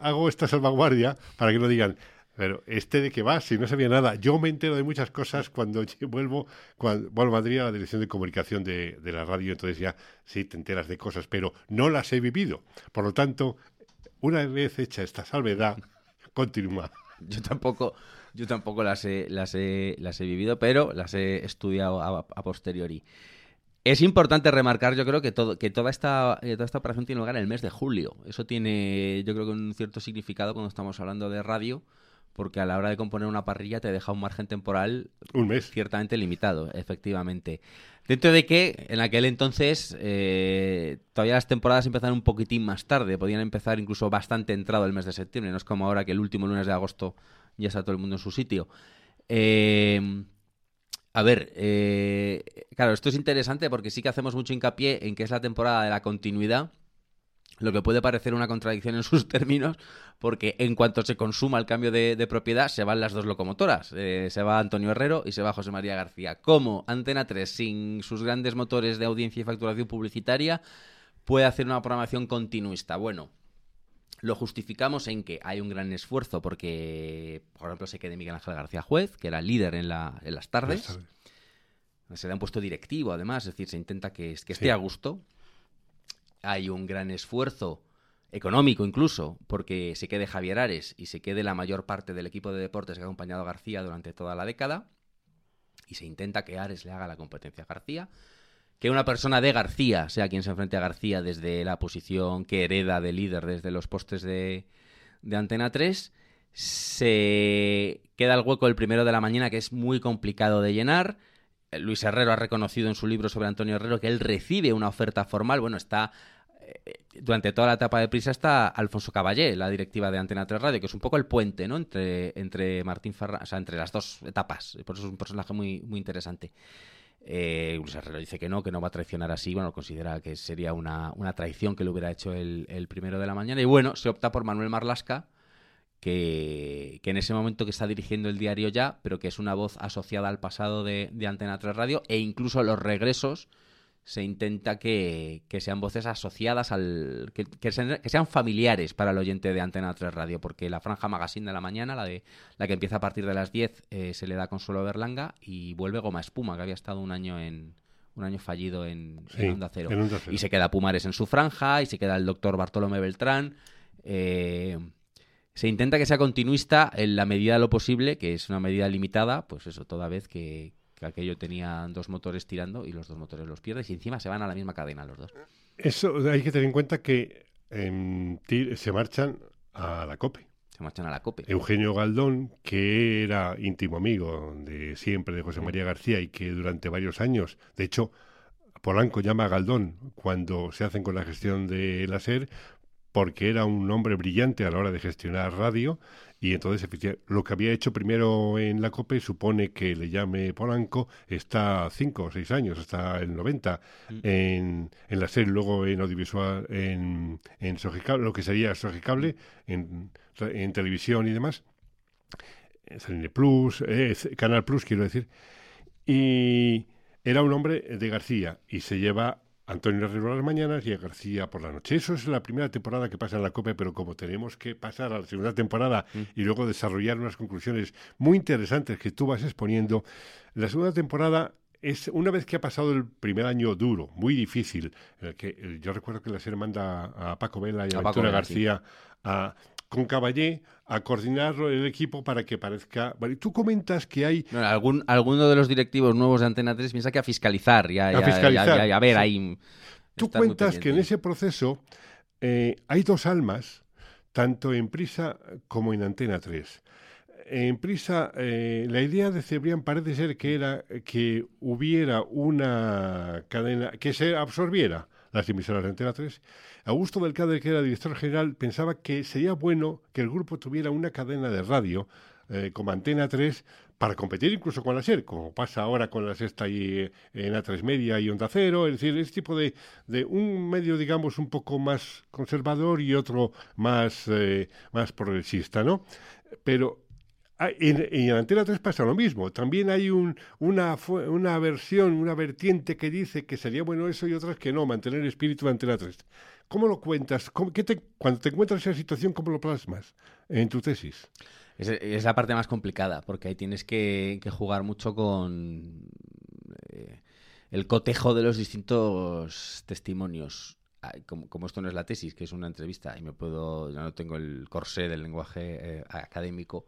hago esta salvaguardia para que no digan, pero este de qué va, si no sabía nada. Yo me entero de muchas cosas cuando vuelvo, cuando vuelvo a Madrid a la dirección de comunicación de, la radio, entonces ya sí te enteras de cosas, pero no las he vivido. Por lo tanto, una vez hecha esta salvedad, continúa. Yo tampoco, yo tampoco las he, las he, las he vivido, pero las he estudiado a, posteriori. Es importante remarcar, yo creo que todo, que toda esta, toda esta operación tiene lugar en el mes de julio. Eso tiene, yo creo que un cierto significado cuando estamos hablando de radio porque a la hora de componer una parrilla te deja un margen temporal un mes ciertamente limitado, efectivamente. Dentro de que en aquel entonces eh, todavía las temporadas empezaron un poquitín más tarde, podían empezar incluso bastante entrado el mes de septiembre, no es como ahora que el último lunes de agosto ya está todo el mundo en su sitio. Eh, a ver, eh, claro, esto es interesante porque sí que hacemos mucho hincapié en que es la temporada de la continuidad lo que puede parecer una contradicción en sus términos, porque en cuanto se consuma el cambio de, propiedad, se van las dos locomotoras. Eh, se va Antonio Herrero y se va José María García. ¿Cómo Antena 3, sin sus grandes motores de audiencia y facturación publicitaria, puede hacer una programación continuista? Bueno, lo justificamos en que hay un gran esfuerzo porque, por ejemplo, se quede Miguel Ángel García Juez, que era líder en, las tardes. Se da un puesto directivo, además, es decir, se intenta que, esté a gusto hay un gran esfuerzo económico incluso, porque se quede Javier Ares y se quede la mayor parte del equipo de deportes que ha acompañado a García durante toda la década, y se intenta que Ares le haga la competencia a García, que una persona de García sea quien se enfrente a García desde la posición que hereda de líder desde los postes de, de Antena 3, se queda el hueco el primero de la mañana que es muy complicado de llenar, Luis Herrero ha reconocido en su libro sobre Antonio Herrero que él recibe una oferta formal. Bueno, está. Eh, durante toda la etapa de prisa está Alfonso Caballé, la directiva de Antena 3 Radio, que es un poco el puente, ¿no? Entre, entre Martín Ferran, o sea, entre las dos etapas. Por eso es un personaje muy, muy interesante. Eh, Luis Herrero dice que no, que no va a traicionar así. Bueno, considera que sería una, una traición que le hubiera hecho el, el primero de la mañana. Y bueno, se opta por Manuel Marlasca que, en ese momento que está dirigiendo el diario ya, pero que es una voz asociada al pasado de, Antena 3 Radio, e incluso los regresos se intenta que, sean voces asociadas al. Que, sean, familiares para el oyente de Antena 3 Radio, porque la franja magazine de la mañana, la de la que empieza a partir de las 10, eh, se le da Consuelo Berlanga y vuelve Goma Espuma, que había estado un año en. Un año fallido en, Onda Cero. Y se queda Pumares en su franja, y se queda el doctor Bartolomé Beltrán. Eh, se intenta que sea continuista en la medida de lo posible, que es una medida limitada, pues eso, toda vez que, aquello tenía dos motores tirando y los dos motores los pierdes y encima se van a la misma cadena los dos. Eso hay que tener en cuenta que se marchan a la COPE. Se marchan a la COPE. Eugenio Galdón, que era íntimo amigo de siempre de José María García y que durante varios años, de hecho, Polanco llama a Galdón cuando se hacen con la gestión de la SER porque era un hombre brillante a la hora de gestionar radio y entonces lo que había hecho primero en la COPE supone que le llame Polanco está cinco o seis años, hasta el 90 mm. en, en la serie, luego en audiovisual, en, en lo que sería Sogicable, en, en televisión y demás, en Plus, eh, Canal Plus quiero decir, y era un hombre de García y se lleva Antonio Herrero a las mañanas y a García por la noche. Eso es la primera temporada que pasa en la COPE, pero como tenemos que pasar a la segunda temporada mm. y luego desarrollar unas conclusiones muy interesantes que tú vas exponiendo, la segunda temporada es una vez que ha pasado el primer año duro, muy difícil, que yo recuerdo que la serie manda a Paco Vela y a, a García a con Caballé a coordinar el equipo para que parezca... Bueno, tú comentas que hay... algún, alguno de los directivos nuevos de Antena 3 piensa que a fiscalizar, ya, a, fiscalizar. a ver, ahí... Tú cuentas que en ese proceso eh, hay dos almas, tanto en Prisa como en Antena 3. en Prisa, eh, la idea de Cebrián parece ser que era que hubiera una cadena que se absorbiera las emisoras de Antena 3. Augusto del Cader, que era director general, pensaba que sería bueno que el grupo tuviera una cadena de radio eh, como Antena 3 para competir incluso con la SER, como pasa ahora con la Sexta y eh, en A3 Media y Onda Cero, es decir, este tipo de, de un medio, digamos, un poco más conservador y otro más, eh, más progresista, ¿no? Pero en, en, Antena 3 pasa lo mismo. También hay un, una, una versión, una vertiente que dice que sería bueno eso y otras que no, mantener el espíritu de Antena 3. ¿Cómo lo cuentas? ¿Cómo, qué te, cuando te encuentras en esa situación, ¿cómo lo plasmas en tu tesis? Es, es, la parte más complicada, porque ahí tienes que, que jugar mucho con eh, el cotejo de los distintos testimonios. Como, como, esto no es la tesis, que es una entrevista, y me puedo, ya no tengo el corsé del lenguaje eh, académico,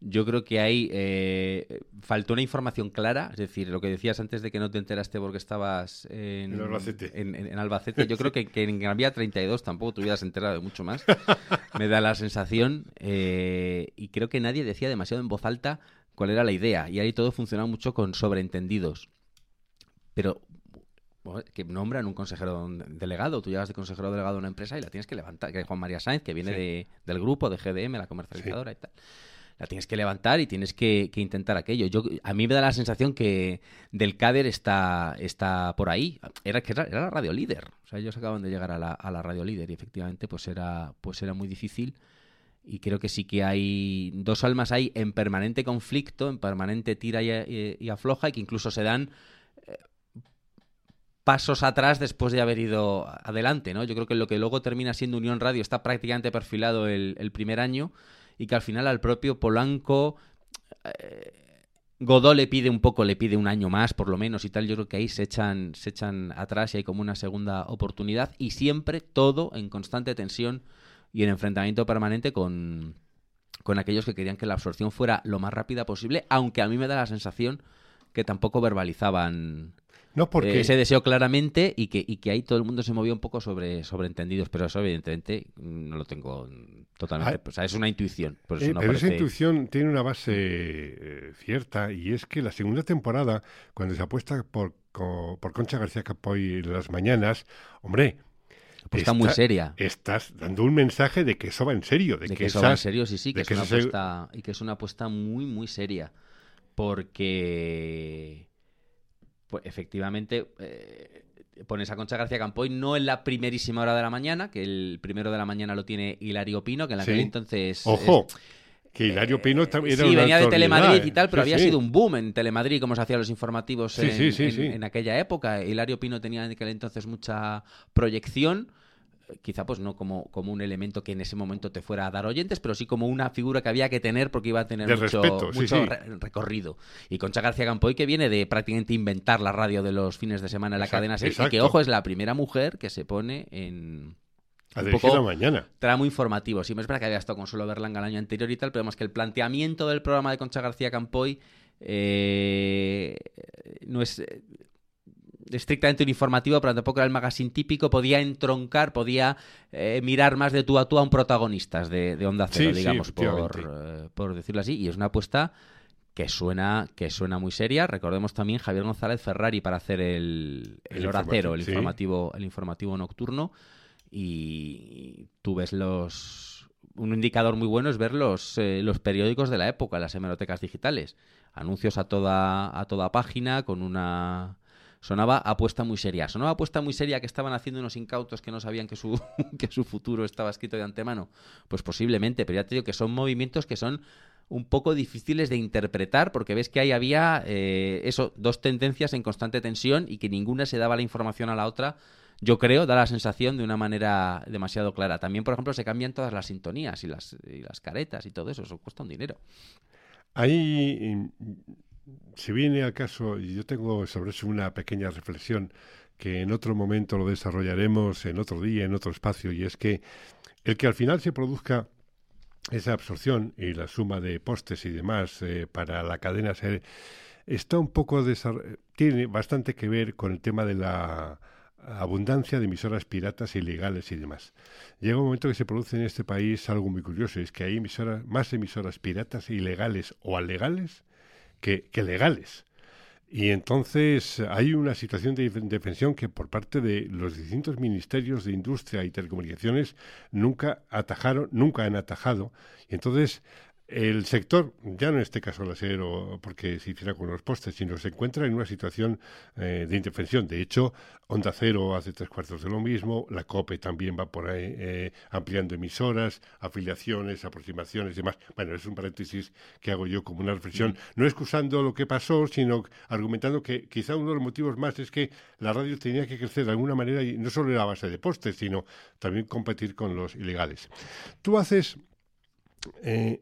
yo creo que ahí eh, faltó una información clara, es decir, lo que decías antes de que no te enteraste porque estabas en, en Albacete. En, en, Albacete. Yo creo que, que, en Gran Vía 32 tampoco te hubieras enterado de mucho más. Me da la sensación, eh, y creo que nadie decía demasiado en voz alta cuál era la idea, y ahí todo funcionaba mucho con sobreentendidos. Pero que nombran un consejero delegado. Tú llegas de consejero delegado a una empresa y la tienes que levantar, que es Juan María Sáenz, que viene sí. de, del grupo de GDM, la comercializadora sí. y tal la tienes que levantar y tienes que, intentar aquello. Yo, a mí me da la sensación que Del Cader está, está por ahí. Era que era, la radio líder. O sea, ellos acaban de llegar a la, a la, radio líder y efectivamente pues era, pues era muy difícil. Y creo que sí que hay dos almas ahí en permanente conflicto, en permanente tira y, afloja y que incluso se dan eh, pasos atrás después de haber ido adelante, ¿no? Yo creo que lo que luego termina siendo Unión Radio está prácticamente perfilado el primer año y que al final al propio Polanco eh, Godó le pide un poco, le pide un año más por lo menos y tal, yo creo que ahí se echan, se echan atrás y hay como una segunda oportunidad. Y siempre todo en constante tensión y en enfrentamiento permanente con, con aquellos que querían que la absorción fuera lo más rápida posible, aunque a mí me da la sensación que tampoco verbalizaban no, porque... Eh, ese deseo claramente y que, y que ahí todo el mundo se movió un poco sobre sobreentendidos, pero eso evidentemente no lo tengo totalmente. Ah, o sea, es una intuición. Por eso eh, no pero parece... esa intuición tiene una base eh, cierta y es que la segunda temporada, cuando se apuesta por, por Concha García Capoy en las mañanas, hombre, pues está, muy seria. Estás dando un mensaje de que eso va en serio. De, de que, que, eso va en serio, sí, sí, que, es que una se... apuesta, y que es una apuesta muy, muy seria. Porque pues efectivamente eh, pones a Concha García Campoy no en la primerísima hora de la mañana, que el primero de la mañana lo tiene Hilario Pino, que en aquel Sí. entonces... Ojo, es- que Hilario Pino también era sí, una venía de Telemadrid y ¿eh? tal, pero Sí, había sí. sido un boom en Telemadrid, como se hacían los informativos en, aquella época. Hilario Pino tenía en aquel entonces mucha proyección, eh, quizá pues no como, como un elemento que en ese momento te fuera a dar oyentes, pero sí como una figura que había que tener porque iba a tener De mucho, respeto, sí, mucho sí. re- recorrido. Y Concha García Campoy, que viene de prácticamente inventar la radio de los fines de semana en la Exacto, cadena 6, y que, ojo, es la primera mujer que se pone en... A un poco mañana. tramo informativo. Sí, me es verdad que había estado con Solo Berlanga el año anterior y tal, pero vemos que el planteamiento del programa de Concha García Campoy eh, no es eh, estrictamente un informativo, pero tampoco era el magazine típico, podía entroncar, podía eh, mirar más de tú a tú a un protagonista de, de Onda Cero, Sí, sí, digamos, por, eh, por decirlo así, y es una apuesta que suena, que suena muy seria. Recordemos también Javier González Ferrari para hacer el, el, El hora cero, el sí. informativo, el informativo nocturno. Y tú ves los. Un indicador muy bueno es ver los, eh, los periódicos de la época, las hemerotecas digitales. Anuncios a toda, a toda página con una. Sonaba apuesta muy seria. Sonaba apuesta muy seria que estaban haciendo unos incautos que no sabían que su, que su futuro estaba escrito de antemano. Pues posiblemente, pero ya te digo que son movimientos que son un poco difíciles de interpretar porque ves que ahí había eh, eso, dos tendencias en constante tensión y que ninguna se daba la información a la otra. Yo creo, da la sensación de una manera demasiado clara. También, por ejemplo, se cambian todas las sintonías y las, y las caretas y todo eso. Eso cuesta un dinero. Mm, si viene al caso, y yo tengo sobre eso una pequeña reflexión que en otro momento lo desarrollaremos, en otro día, en otro espacio, y es que el que al final se produzca esa absorción y la suma de postes y demás eh, para la cadena ser está un poco tiene bastante que ver con el tema de la abundancia de emisoras piratas ilegales y demás. Llega un momento que se produce en este país algo muy curioso, es que hay emisoras, más emisoras piratas ilegales o alegales que, que legales. Y entonces hay una situación de indefensión que por parte de los distintos ministerios de Industria y Telecomunicaciones nunca atajaron, nunca han atajado. Y entonces el sector, ya no en este caso el acero porque se hiciera con los postes, sino se encuentra en una situación eh, de indefensión. De hecho, Onda Cero hace tres cuartos de lo mismo, la COPE también va por ahí eh, ampliando emisoras, afiliaciones, aproximaciones y demás. Bueno, es un paréntesis que hago yo como una reflexión, no excusando lo que pasó, sino argumentando que quizá uno de los motivos más es que la radio tenía que crecer de alguna manera y no solo era a base de postes, sino también competir con los ilegales. Tú haces... Eh,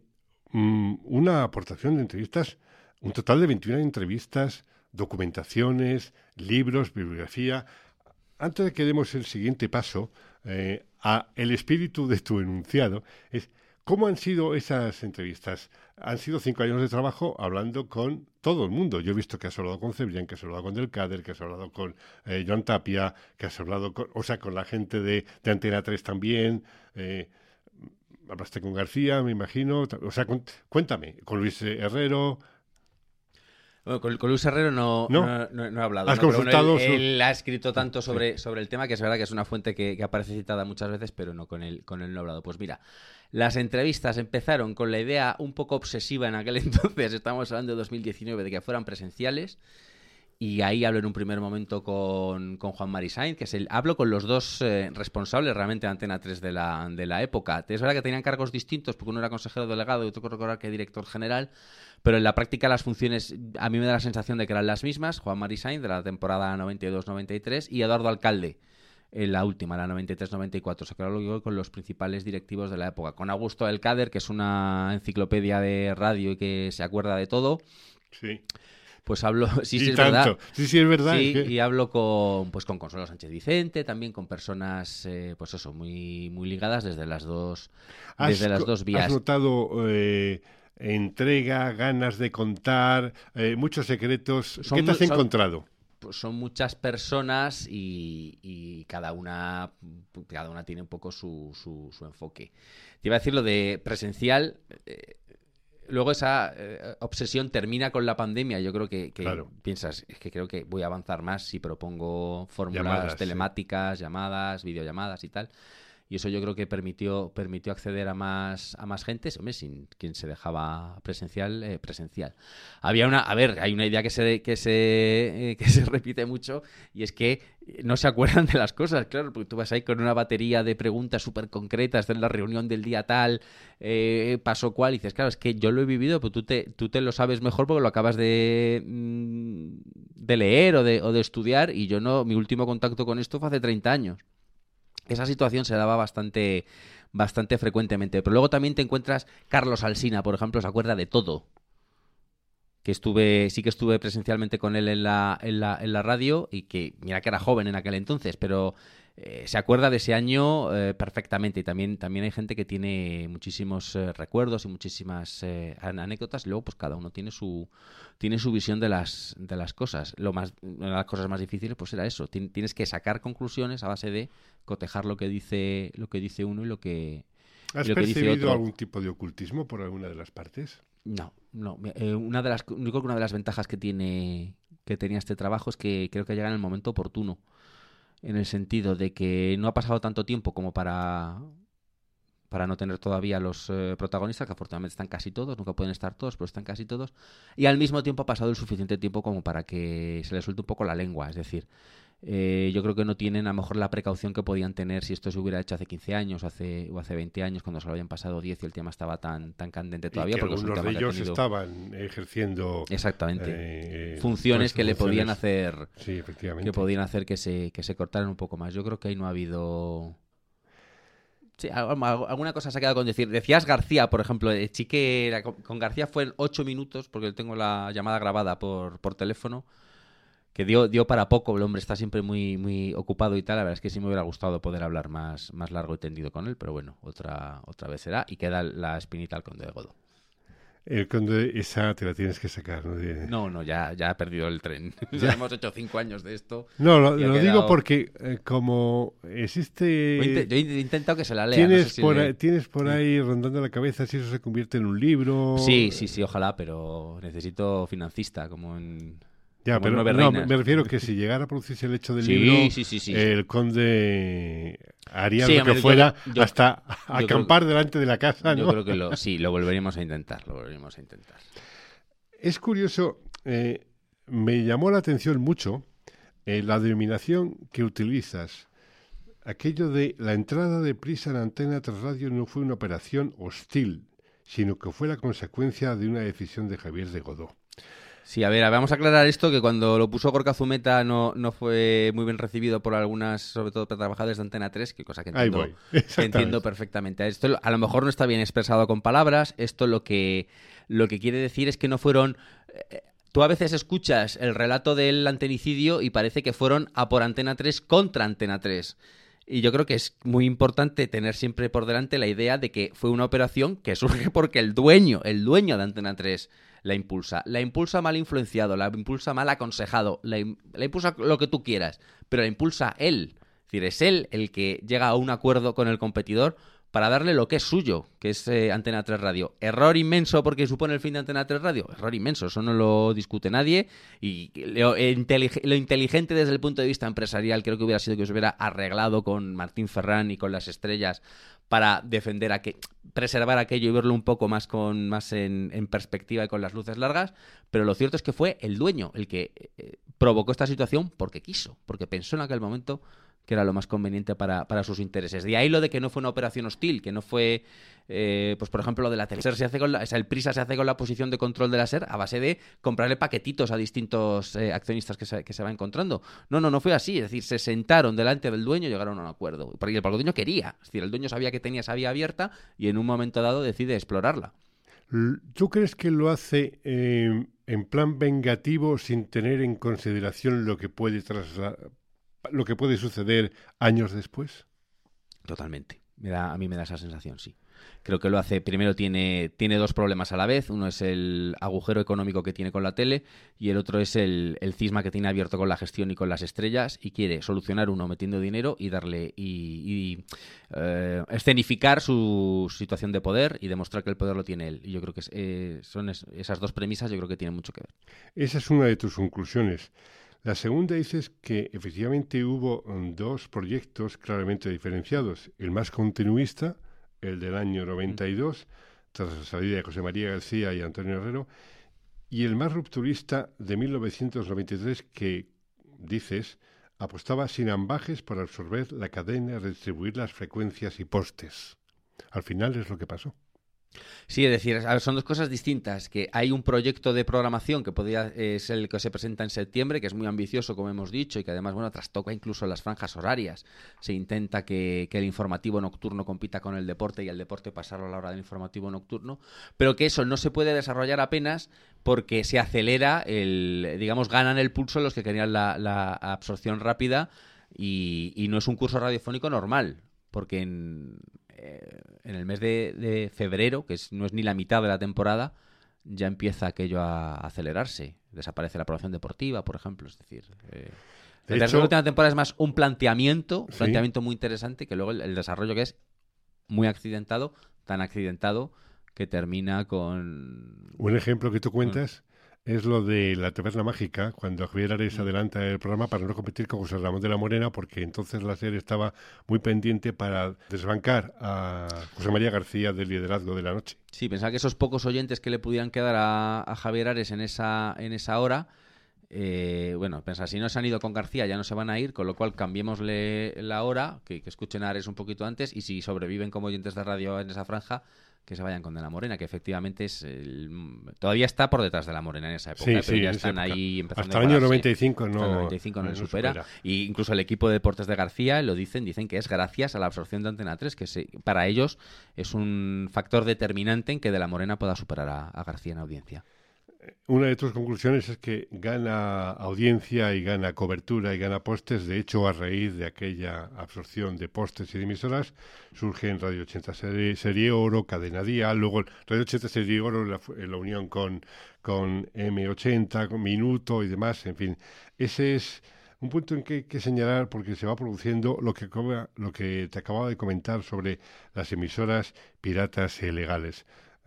Mm, una aportación de entrevistas, un total de 21 entrevistas, documentaciones, libros, bibliografía. Antes de que demos el siguiente paso eh, a el espíritu de tu enunciado, es ¿Cómo han sido esas entrevistas? Han sido cinco años de trabajo hablando con todo el mundo. Yo he visto que has hablado con Cebrián, que has hablado con Del Cader, que has hablado con eh, John Tapia, que has hablado con, o sea, con la gente de, de Antena 3 también. Eh, hablaste con García, me imagino. O sea, cuéntame, con Luis Herrero. con, Luis Herrero no, no, he hablado. ¿Has consultado? él, ha escrito tanto sobre, sobre el tema que es verdad que es una fuente que, aparece citada muchas veces, pero no con él, con él no he hablado. Pues mira, las entrevistas empezaron con la idea un poco obsesiva en aquel entonces, estamos hablando de 2019, de que fueran presenciales. Y ahí hablo en un primer momento con, con Juan Marisain, que es el. Hablo con los dos eh, responsables realmente de Antena 3 de la, de la época. Es verdad que tenían cargos distintos, porque uno era consejero delegado y otro recordar que director general, pero en la práctica las funciones a mí me da la sensación de que eran las mismas. Juan Marisain, de la temporada 92-93, y Eduardo Alcalde, en la última, la 93-94. O sea, que hablo con los principales directivos de la época. Con Augusto Elcader, que es una enciclopedia de radio y que se acuerda de todo. Sí pues hablo, sí, sí, es verdad. Sí, sí, es verdad. y hablo con, pues con Consuelo Sánchez Vicente, también con personas, eh, pues eso, muy, muy ligadas desde las dos, desde las dos vías. ¿Has notado eh, entrega, ganas de contar, eh, muchos secretos? ¿Qué te has encontrado? Pues son muchas personas y, cada una cada una tiene un poco su, su, su enfoque. Te iba a decir lo de presencial luego esa eh, obsesión termina con la pandemia. Yo creo que, piensas, es que creo que voy a avanzar más si propongo fórmulas telemáticas, llamadas, videollamadas y tal y eso yo creo que permitió permitió acceder a más a más gente hombre sin quien se dejaba presencial eh, presencial. Había una a ver hay una idea que se que se eh, que se repite mucho y es que no se acuerdan de las cosas claro porque tú vas ahí con una batería de preguntas súper concretas de la reunión del día tal eh, pasó cual y dices claro es que yo lo he vivido pero tú te tú te lo sabes mejor porque lo acabas de mm, de leer o de, o de estudiar y yo no mi último contacto con esto fue hace 30 años esa situación se daba bastante, bastante frecuentemente. Pero luego también te encuentras Carlos Alsina, por ejemplo, se acuerda de todo. Que estuve, sí que estuve presencialmente con él en la, en la, en la radio y que, mira que era joven en aquel entonces, pero eh, se acuerda de ese año eh, perfectamente. Y también, también hay gente que tiene muchísimos eh, recuerdos y muchísimas anécdotas. Y luego pues cada uno tiene su tiene su visión de las de las cosas. Lo más una de las cosas más difíciles pues era eso. Tienes que sacar conclusiones a base de cotejar lo que dice lo que dice uno y lo que ¿Has percibido algún tipo de ocultismo por alguna de las partes? No, no. una de las, único que una de las ventajas que tiene que tenía este trabajo es que creo que llega en el momento oportuno en el sentido de que no ha pasado tanto tiempo como para para no tener todavía los eh, protagonistas, que afortunadamente están casi todos, nunca pueden estar todos, pero están casi todos, y al mismo tiempo ha pasado el suficiente tiempo como para que se les suelte un poco la lengua, es decir, eh, yo creo que no tienen a lo mejor la precaución que podían tener si esto se hubiera hecho hace 15 años o hace, o hace 20 años, cuando se lo habían pasado 10 y el tema estaba tan, tan candente todavía. porque algunos de ellos estaban ejerciendo exactamente eh, funciones que le podían hacer sí, efectivamente. que podían hacer que se, que se cortaran un poco más. Yo creo que ahí no ha habido... Sí, alguna cosa se ha quedado con decir. Decías García, por ejemplo, Chique, con García fue en 8 minutos, porque tengo la llamada grabada por, por teléfono que dio, dio para poco, el hombre está siempre muy, muy ocupado y tal, la verdad es que sí me hubiera gustado poder hablar más, más largo y tendido con él, pero bueno, otra, otra vez será y queda la espinita al conde de Godo. El conde, esa te la tienes que sacar, ¿no? No, no, ya, ya ha perdido el tren. Ya hemos hecho cinco años de esto. No, lo, digo porque eh, como existe... Yo he intentado que se la lea. Tienes, por, ahí, tienes por ahí rondando la cabeza si eso se convierte en un libro. Sí, sí, sí, ojalá, pero necesito financista, como en... Ya, pero no, me refiero que si llegara a producirse el hecho del libro, el conde haría lo que fuera hasta acampar delante de la casa. Yo creo que lo, sí, lo volveríamos a intentar, lo volveríamos a intentar. Es curioso, eh, me llamó la atención mucho eh, la denominación que utilizas. Aquello de la entrada de prisa en Antena tras radio no fue una operación hostil, sino que fue la consecuencia de una decisión de Javier de Godó. Sí, a ver, vamos a aclarar esto, que cuando lo puso Gorka Zumeta no, no fue muy bien recibido por algunas, sobre todo trabajadores de Antena 3, que cosa que entiendo, que entiendo perfectamente. Esto a lo mejor no está bien expresado con palabras, esto lo que, lo que quiere decir es que no fueron... Eh, tú a veces escuchas el relato del antenicidio y parece que fueron a por Antena 3 contra Antena 3. Y yo creo que es muy importante tener siempre por delante la idea de que fue una operación que surge porque el dueño, el dueño de Antena 3 la impulsa. La impulsa mal influenciado, la impulsa mal aconsejado, la, impulsa lo que tú quieras, pero la impulsa él. Es decir, es él el que llega a un acuerdo con el competidor para darle lo que es suyo, que es eh, Antena 3 Radio. Error inmenso porque supone el fin de Antena 3 Radio. Error inmenso, eso no lo discute nadie. Y lo, lo, inteligente desde el punto de vista empresarial creo que hubiera sido que se hubiera arreglado con Martín Ferrán y con las estrellas para defender a que preservar aquello y verlo un poco más con más en, perspectiva y con las luces largas, pero lo cierto es que fue el dueño el que eh, provocó esta situación porque quiso, porque pensó en aquel momento que era lo más conveniente para, para, sus intereses. De ahí lo de que no fue una operación hostil, que no fue, eh, pues por ejemplo, lo de la se hace con la, el Prisa se hace con la posición de control de la SER a base de comprarle paquetitos a distintos eh, accionistas que se, que se va encontrando. No, no, no fue así. Es decir, se sentaron delante del dueño y llegaron a un acuerdo. Porque el dueño quería. Es decir, el dueño sabía que tenía esa vía abierta y en un momento dado decide explorarla. ¿Tú crees que lo hace eh, en plan vengativo sin tener en consideración lo que puede trasladar? Lo que puede suceder años después? Totalmente. Me da, a mí me da esa sensación, sí. Creo que lo hace. Primero tiene, tiene dos problemas a la vez. Uno es el agujero económico que tiene con la tele y el otro es el, cisma que tiene abierto con la gestión y con las estrellas y quiere solucionar uno metiendo dinero y darle y, eh, escenificar su situación de poder y demostrar que el poder lo tiene él. Y yo creo que eh, son esas dos premisas. Yo creo que tienen mucho que ver. Esa es una de tus conclusiones. La segunda dices que efectivamente hubo mm, dos proyectos claramente diferenciados. El más continuista, el del año 92, tras la salida de José María García y Antonio Herrero, y el más rupturista de 1993 que, dices, apostaba sin ambajes por absorber la cadena, redistribuir las frecuencias y postes. Al final es lo que pasó. Sí, es decir, son dos cosas distintas. Que hay un proyecto de programación que podría ser el que se presenta en septiembre, que es muy ambicioso, como hemos dicho, y que además, bueno, trastoca incluso las franjas horarias. Se intenta que, el informativo nocturno compita con el deporte y el deporte pasarlo a la hora del informativo nocturno, pero que eso no se puede desarrollar apenas porque se acelera el, digamos, ganan el pulso los que querían la, absorción rápida y, y no es un curso radiofónico normal, porque en, eh, en el mes de, febrero, que no es ni la mitad de la temporada, ya empieza aquello a, acelerarse. Desaparece la producción deportiva, por ejemplo. Es decir, eh, la última temporada es más un planteamiento, un planteamiento muy interesante, que luego el, desarrollo que es muy accidentado, tan accidentado que termina con... Un ejemplo que tú cuentas es lo de la taberna mágica, cuando Javier Ares mm. adelanta el programa para no competir con José Ramón de la Morena, porque entonces la serie estaba muy pendiente para desbancar a José María García del liderazgo de la noche. Sí, pensaba que esos pocos oyentes que le pudieran quedar a, Javier Ares en esa, en esa hora, eh, bueno, pensaba, si no se han ido con García ya no se van a ir, con lo cual cambiémosle la hora, que, que escuchen a Ares un poquito antes, y si sobreviven como oyentes de radio en esa franja, que se vayan con De la Morena, que efectivamente es todavía está por detrás de La Morena en esa época, pero ya están ahí empezando Hasta el año 95 no, el 95 no, le supera. Y incluso el equipo de deportes de García lo dicen, dicen que es gracias a la absorción de Antena 3, que para ellos es un factor determinante en que De la Morena pueda superar a, García en audiencia. Una de tus conclusiones es que gana audiencia y gana cobertura y gana postes. De hecho, a raíz de aquella absorción de postes y de emisoras, surge en Radio 80 Serie, Oro, Cadena Día, luego Radio 80 Serie Oro la, la unión con, con M80, con Minuto y demás. En fin, ese es un punto en que hay que señalar porque se va produciendo lo que, lo que te acababa de comentar sobre las emisoras piratas e ilegales.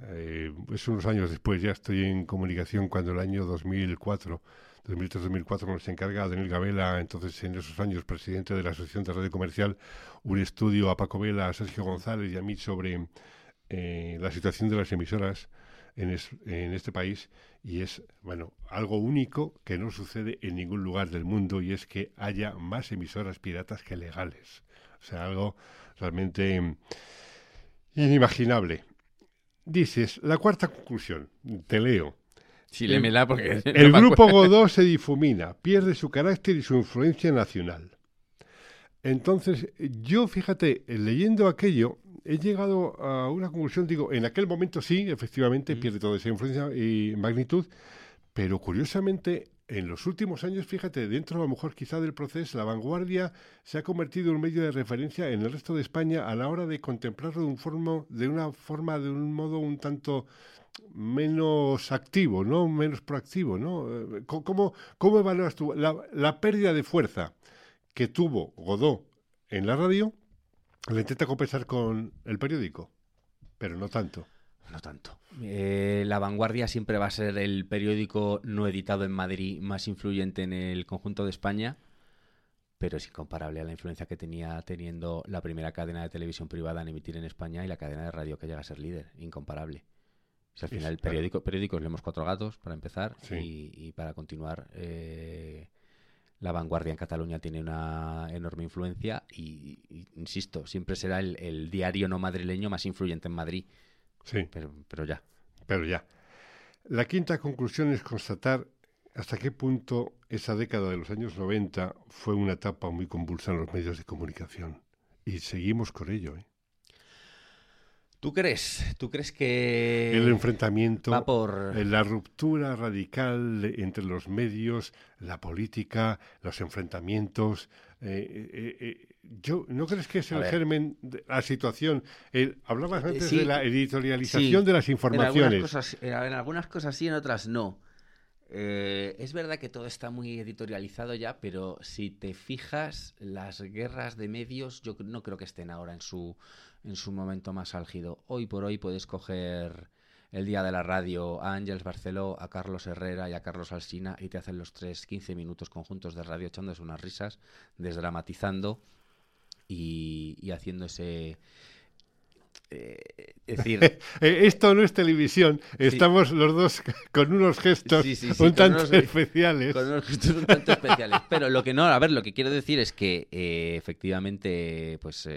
Eh, es unos años después, ya estoy en comunicación cuando el año 2004, 2003-2004, nos encarga Daniel Gabela, entonces en esos años presidente de la Asociación de Radio Comercial, un estudio a Paco Vela, a Sergio González y a mí sobre eh, la situación de las emisoras en, en, este país y es, bueno, algo único que no sucede en ningún lugar del mundo y es que haya más emisoras piratas que legales. O sea, algo realmente inimaginable. Dices, la cuarta conclusión, te leo. Sí, lémela porque... El grupo Godó se difumina, pierde su carácter y su influencia nacional. Entonces, yo, fíjate, leyendo aquello, he llegado a una conclusión, digo, en aquel momento sí, efectivamente, mm. pierde toda esa influencia y magnitud, pero curiosamente en los últimos años, fíjate, dentro a lo mejor quizá del proceso, la vanguardia se ha convertido en un medio de referencia en el resto de España a la hora de contemplarlo de, un de una forma, de un modo un tanto menos activo, ¿no? Menos proactivo, ¿no? Eh, ¿Cómo, cómo evaluas tú la, la pérdida de fuerza que tuvo Godó en la radio? La intenta compensar con el periódico, pero no tanto. No tanto. Eh, la Vanguardia siempre va a ser el periódico no editado en Madrid más influyente en el conjunto de España, pero es incomparable a la influencia que tenía teniendo la primera cadena de televisión privada en emitir en España y la cadena de radio que llega a ser líder. Incomparable. Si al final el periódico, periódicos leemos cuatro gatos para empezar y, para continuar. Eh, la vanguardia en Cataluña tiene una enorme influencia y, insisto, siempre será el, diario no madrileño más influyente en Madrid. Sí. Pero, pero ya. Pero ya. La quinta conclusión es constatar hasta qué punto esa década de los años 90 fue una etapa muy convulsa en los medios de comunicación. Y seguimos con ello. ¿eh? ¿Tú crees? ¿Tú crees que el enfrentamiento, va por... la ruptura radical entre los medios, la política, los enfrentamientos? Eh, eh, yo ¿No crees que es el germen de la situación? hablabas antes de la editorialización de las informaciones. En algunas, cosas, en algunas cosas sí, en otras no. es verdad que todo está muy editorializado ya, pero si te fijas, las guerras de medios yo no creo que estén ahora en su en su momento más álgido. Hoy por hoy puedes coger el día de la radio a Ángeles Barceló, a Carlos Herrera y a Carlos Alsina y te hacen los tres 15 minutos conjuntos de radio echándose unas risas, desdramatizando y, y haciendo ese... Eh, decir, eh, esto no es televisión, estamos los dos con unos gestos un tanto especiales. Con unos gestos un tanto especiales. Pero lo que no, a ver, lo que quiero decir es que eh, efectivamente, pues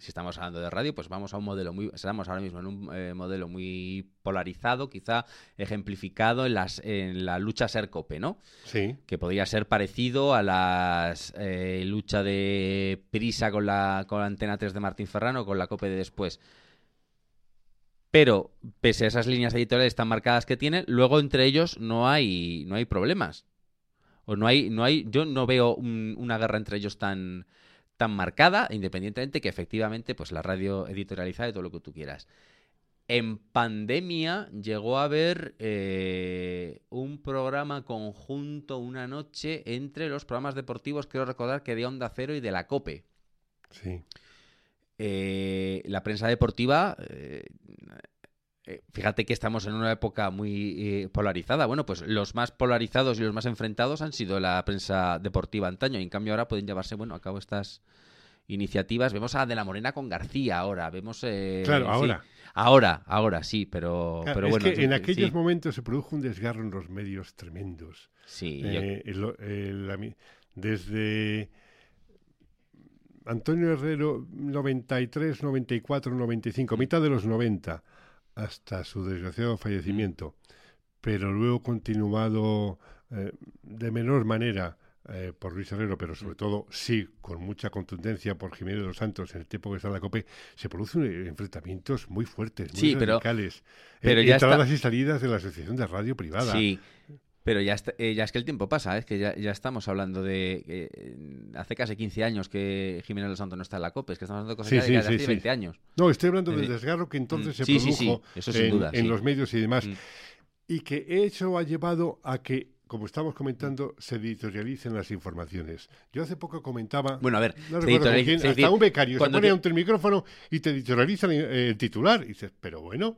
si estamos hablando de radio, pues vamos a un modelo muy, estamos ahora mismo en un eh, modelo muy polarizado, quizá ejemplificado en las en la lucha ser-cope, ¿no? Sí. Que podría ser parecido a la eh, lucha de Prisa con la, con la antena 3 de Martín Ferrano, con la cope de después. Pero, pese a esas líneas editoriales tan marcadas que tienen, luego entre ellos no hay, no hay problemas. O no hay, no hay, yo no veo una guerra entre ellos tan, tan marcada, independientemente que efectivamente, pues la radio editorializada y todo lo que tú quieras. En pandemia llegó a haber eh, un programa conjunto una noche entre los programas deportivos, quiero recordar que de Onda Cero y de la COPE. Sí. Eh, la prensa deportiva, eh, fíjate que estamos en una época muy polarizada. Bueno, pues los más polarizados y los más enfrentados han sido la prensa deportiva antaño. Y en cambio ahora pueden llevarse, bueno, a cabo estas iniciativas. Vemos a De la Morena con García ahora, vemos... Eh, claro, ahora. Ahora, ahora sí, pero, pero bueno. Que en aquellos momentos se produjo un desgarro en los medios tremendos. Sí. Eh, desde Antonio Herrero, 93, 94, 95, mitad de los 90, hasta su desgraciado fallecimiento. Pero luego continuado eh, de menor manera eh, por Luis Herrero, pero sobre todo sí con mucha contundencia por Jiménez de los Santos en el tiempo que está en la COPE, se producen enfrentamientos muy fuertes, muy radicales. Pero, ya entradas y salidas de la Asociación de Radio Privada. Sí. Pero ya, eh, ya es que el tiempo pasa, es que ya, estamos hablando de. Eh, hace casi 15 años que Jiménez los Santos no está en la COPE, es que estamos hablando de cosas de hace 20 años. No, estoy hablando del desgarro que entonces mm, se produjo en, los medios y demás. Mm. Y que eso ha llevado a que como estamos comentando, se editorialicen las informaciones. Yo hace poco comentaba. Bueno, a ver, hasta un becario se pone ante el micrófono y te editorializan el titular. Y dices, pero bueno.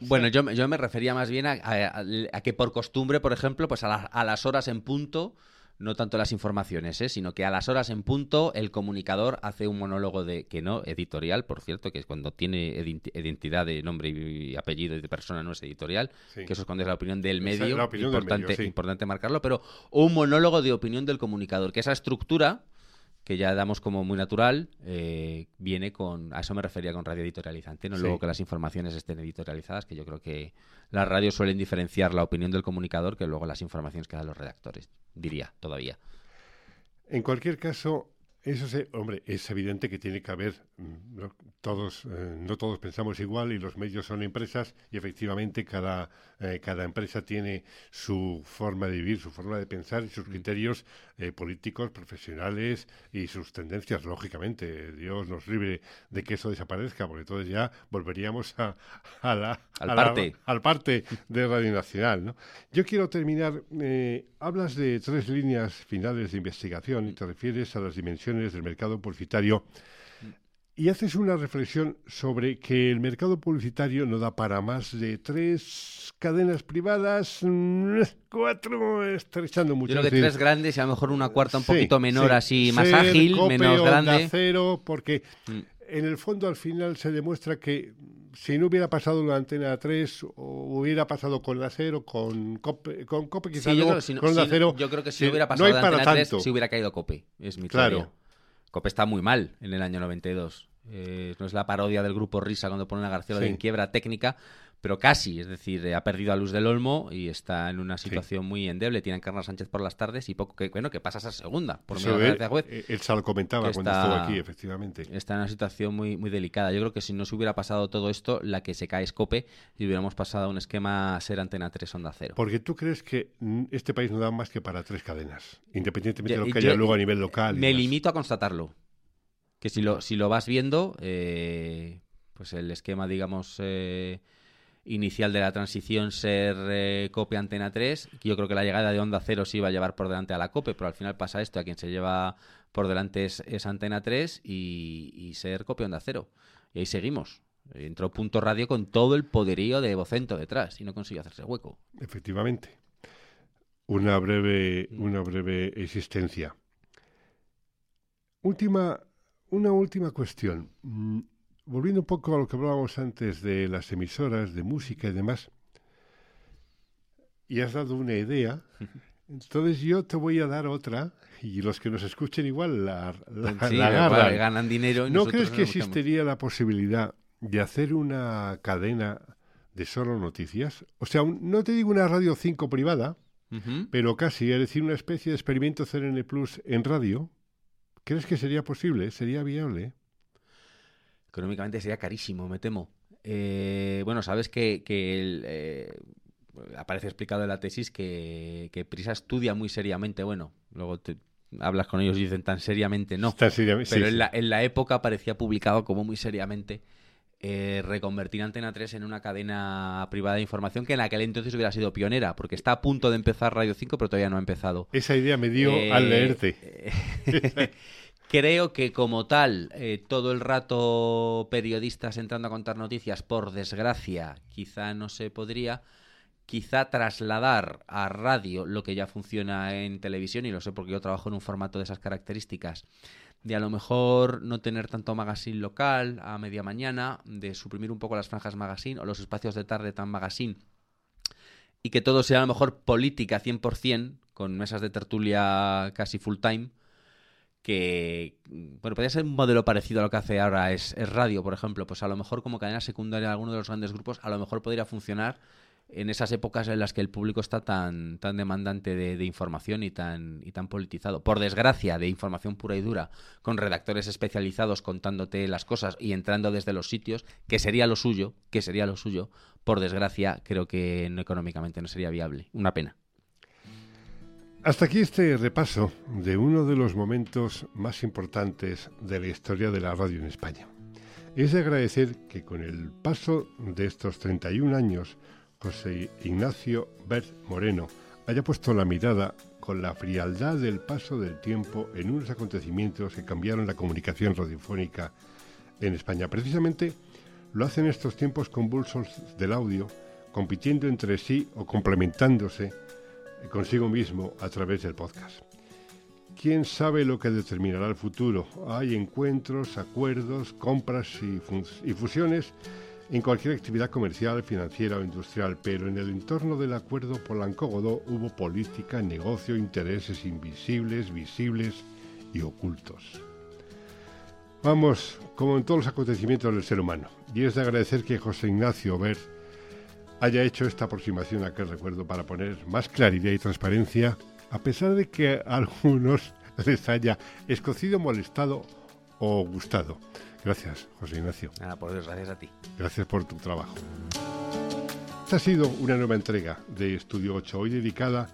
Bueno, yo, yo me refería más bien a, que por costumbre, por ejemplo, pues a, a las horas en punto no tanto las informaciones, ¿eh? sino que a las horas en punto el comunicador hace un monólogo de que no editorial, por cierto, que es cuando tiene identidad de nombre y apellido y de persona no es editorial, que eso es cuando es la opinión del medio, importante, importante marcarlo, pero un monólogo de opinión del comunicador, que esa estructura que ya damos como muy natural, eh, viene con, a eso me refería con radio editorializante, no luego que las informaciones estén editorializadas, que yo creo que las radios suelen diferenciar la opinión del comunicador que luego las informaciones que dan los redactores, diría todavía. En cualquier caso, eso es, hombre, es evidente que tiene que haber, mm, no todos, eh, no todos pensamos igual y los medios son empresas y efectivamente cada, eh, cada empresa tiene su forma de vivir, su forma de pensar y sus mm. criterios eh, políticos, profesionales y sus tendencias, lógicamente. Dios nos libre de que eso desaparezca, porque entonces ya volveríamos a, la, al, parte. al parte de Radio Nacional. ¿no? Yo quiero terminar, hablas de tres líneas finales de investigación y te refieres a las dimensiones del mercado publicitario y haces una reflexión sobre que el mercado publicitario no da para más de tres cadenas privadas, mm, cuatro, estrechando mucho. Yo creo que tres grandes y a lo mejor una cuarta un poquito menor, así más ágil, menos grande. Cero, porque mm. en el fondo al final se demuestra que si no hubiera pasado la antena 3 o hubiera pasado con la 0, con Cope, con Cope quizás no, con la 0. Yo creo que si hubiera pasado la antena 3, si hubiera caído Cope, es mi claro. Cope está muy mal en el año 92. Eh, no es la parodia del grupo Risa cuando pone a García en quiebra técnica, pero casi, es decir, eh, ha perdido a Luz del Olmo y está en una situación muy endeble. Tiene a Carlos Sánchez por las tardes y poco que, bueno, que pasa a ser segunda, por medio de la juez. Él se lo comentaba cuando estuvo aquí, efectivamente. Está en una situación muy, muy delicada. Yo creo que si no se hubiera pasado todo esto, la que se cae es Cope y hubiéramos pasado a un esquema ser antena 3 onda 0. Porque tú crees que este país no da más que para tres cadenas, independientemente de lo que haya luego a nivel local. me limito a constatarlo. Que si lo, si lo vas viendo, eh, pues el esquema, digamos... Eh, inicial de la transición ser eh, COPE Antena 3. Yo creo que la llegada de Onda Cero sí iba a llevar por delante a la COPE, pero al final pasa esto, a quien se lleva por delante es, Antena 3 y, ser COPE Onda Cero. Y ahí seguimos. Entró Punto Radio con todo el poderío de Vocento detrás y no consiguió hacerse hueco. Efectivamente. Una breve, mm. una breve existencia. Última, una última cuestión. Volviendo un poco a lo que hablábamos antes de las emisoras de música y demás, y has dado una idea, entonces yo te voy a dar otra, y los que nos escuchen igual la, la, ganan dinero. ¿No crees que existiría la posibilidad de hacer una cadena de solo noticias? O sea, no te digo una radio 5 privada, pero casi, es decir, una especie de experimento CRN Plus en radio. ¿Crees que sería posible? ¿Sería viable? Económicamente sería carísimo, me temo. Eh, bueno, sabes que, eh, aparece explicado en la tesis que, Prisa estudia muy seriamente, bueno, luego te, hablas con ellos y dicen tan seriamente no, pero en, La, en, La, época parecía publicado como muy seriamente eh, reconvertir Antena 3 en una cadena privada de información que en aquel entonces hubiera sido pionera, porque está a punto de empezar Radio 5, pero todavía no ha empezado. Esa idea me dio al leerte. Creo que como tal, eh, todo el rato periodistas entrando a contar noticias, por desgracia, quizá no se podría. Quizá trasladar a radio lo que ya funciona en televisión, y lo sé porque yo trabajo en un formato de esas características, de a lo mejor no tener tanto magazine local a media mañana, de suprimir un poco las franjas magazine o los espacios de tarde tan magazine, y que todo sea a lo mejor política 100%, con mesas de tertulia casi full time, que, bueno, podría ser un modelo parecido a lo que hace ahora es, radio, por ejemplo, pues a lo mejor como cadena secundaria de alguno de los grandes grupos, a lo mejor podría funcionar en esas épocas en las que el público está tan, tan demandante de, información y tan, y tan politizado. Por desgracia, de información pura y dura, con redactores especializados contándote las cosas y entrando desde los sitios, que sería lo suyo, que sería lo suyo, por desgracia, creo que no, económicamente no sería viable. Una pena. Hasta aquí este repaso de uno de los momentos más importantes de la historia de la radio en España. Es de agradecer que con el paso de estos 31 años José Ignacio Bert Moreno haya puesto la mirada con la frialdad del paso del tiempo en unos acontecimientos que cambiaron la comunicación radiofónica en España. Precisamente lo hacen estos tiempos convulsos del audio, compitiendo entre sí o complementándose consigo mismo a través del podcast. ¿Quién sabe lo que determinará el futuro? Hay encuentros, acuerdos, compras y, fusiones en cualquier actividad comercial, financiera o industrial, pero en el entorno del acuerdo Polanco-Godó hubo política, negocio, intereses invisibles, visibles y ocultos. Vamos, como en todos los acontecimientos del ser humano, y es de agradecer que José Ignacio Ver haya hecho esta aproximación a aquel recuerdo para poner más claridad y transparencia, a pesar de que a algunos les haya escocido, molestado o gustado. Gracias, José Ignacio. Nada, por Dios, gracias a ti. Gracias por tu trabajo. Esta ha sido una nueva entrega de Estudio 8, hoy dedicada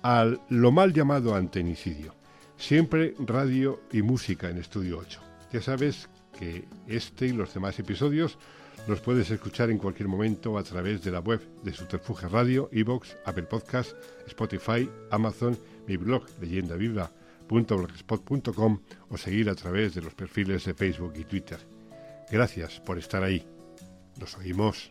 al lo mal llamado antenicidio. Siempre radio y música en Estudio 8. Ya sabes que este y los demás episodios los puedes escuchar en cualquier momento a través de la web de Subterfuge Radio, Evox, Apple Podcast, Spotify, Amazon, mi blog Leyenda Viva blogspot.com o seguir a través de los perfiles de Facebook y Twitter. Gracias por estar ahí. Nos oímos.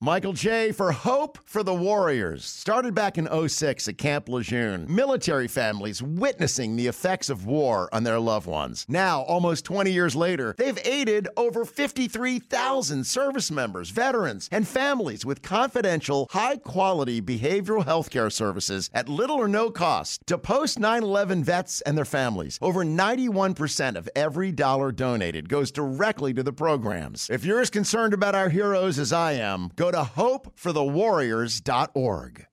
Michael J. for Hope for the Warriors. Started back in 06 at Camp Lejeune. Military families witnessing the effects of war on their loved ones. Now, almost 20 years later, they've aided over 53,000 service members, veterans, and families with confidential, high quality behavioral health care services at little or no cost to post 9 11 vets and their families. Over 91% of every dollar donated goes directly to the programs. If you're as concerned about our heroes as I am, go to hopeforthewarriors.org.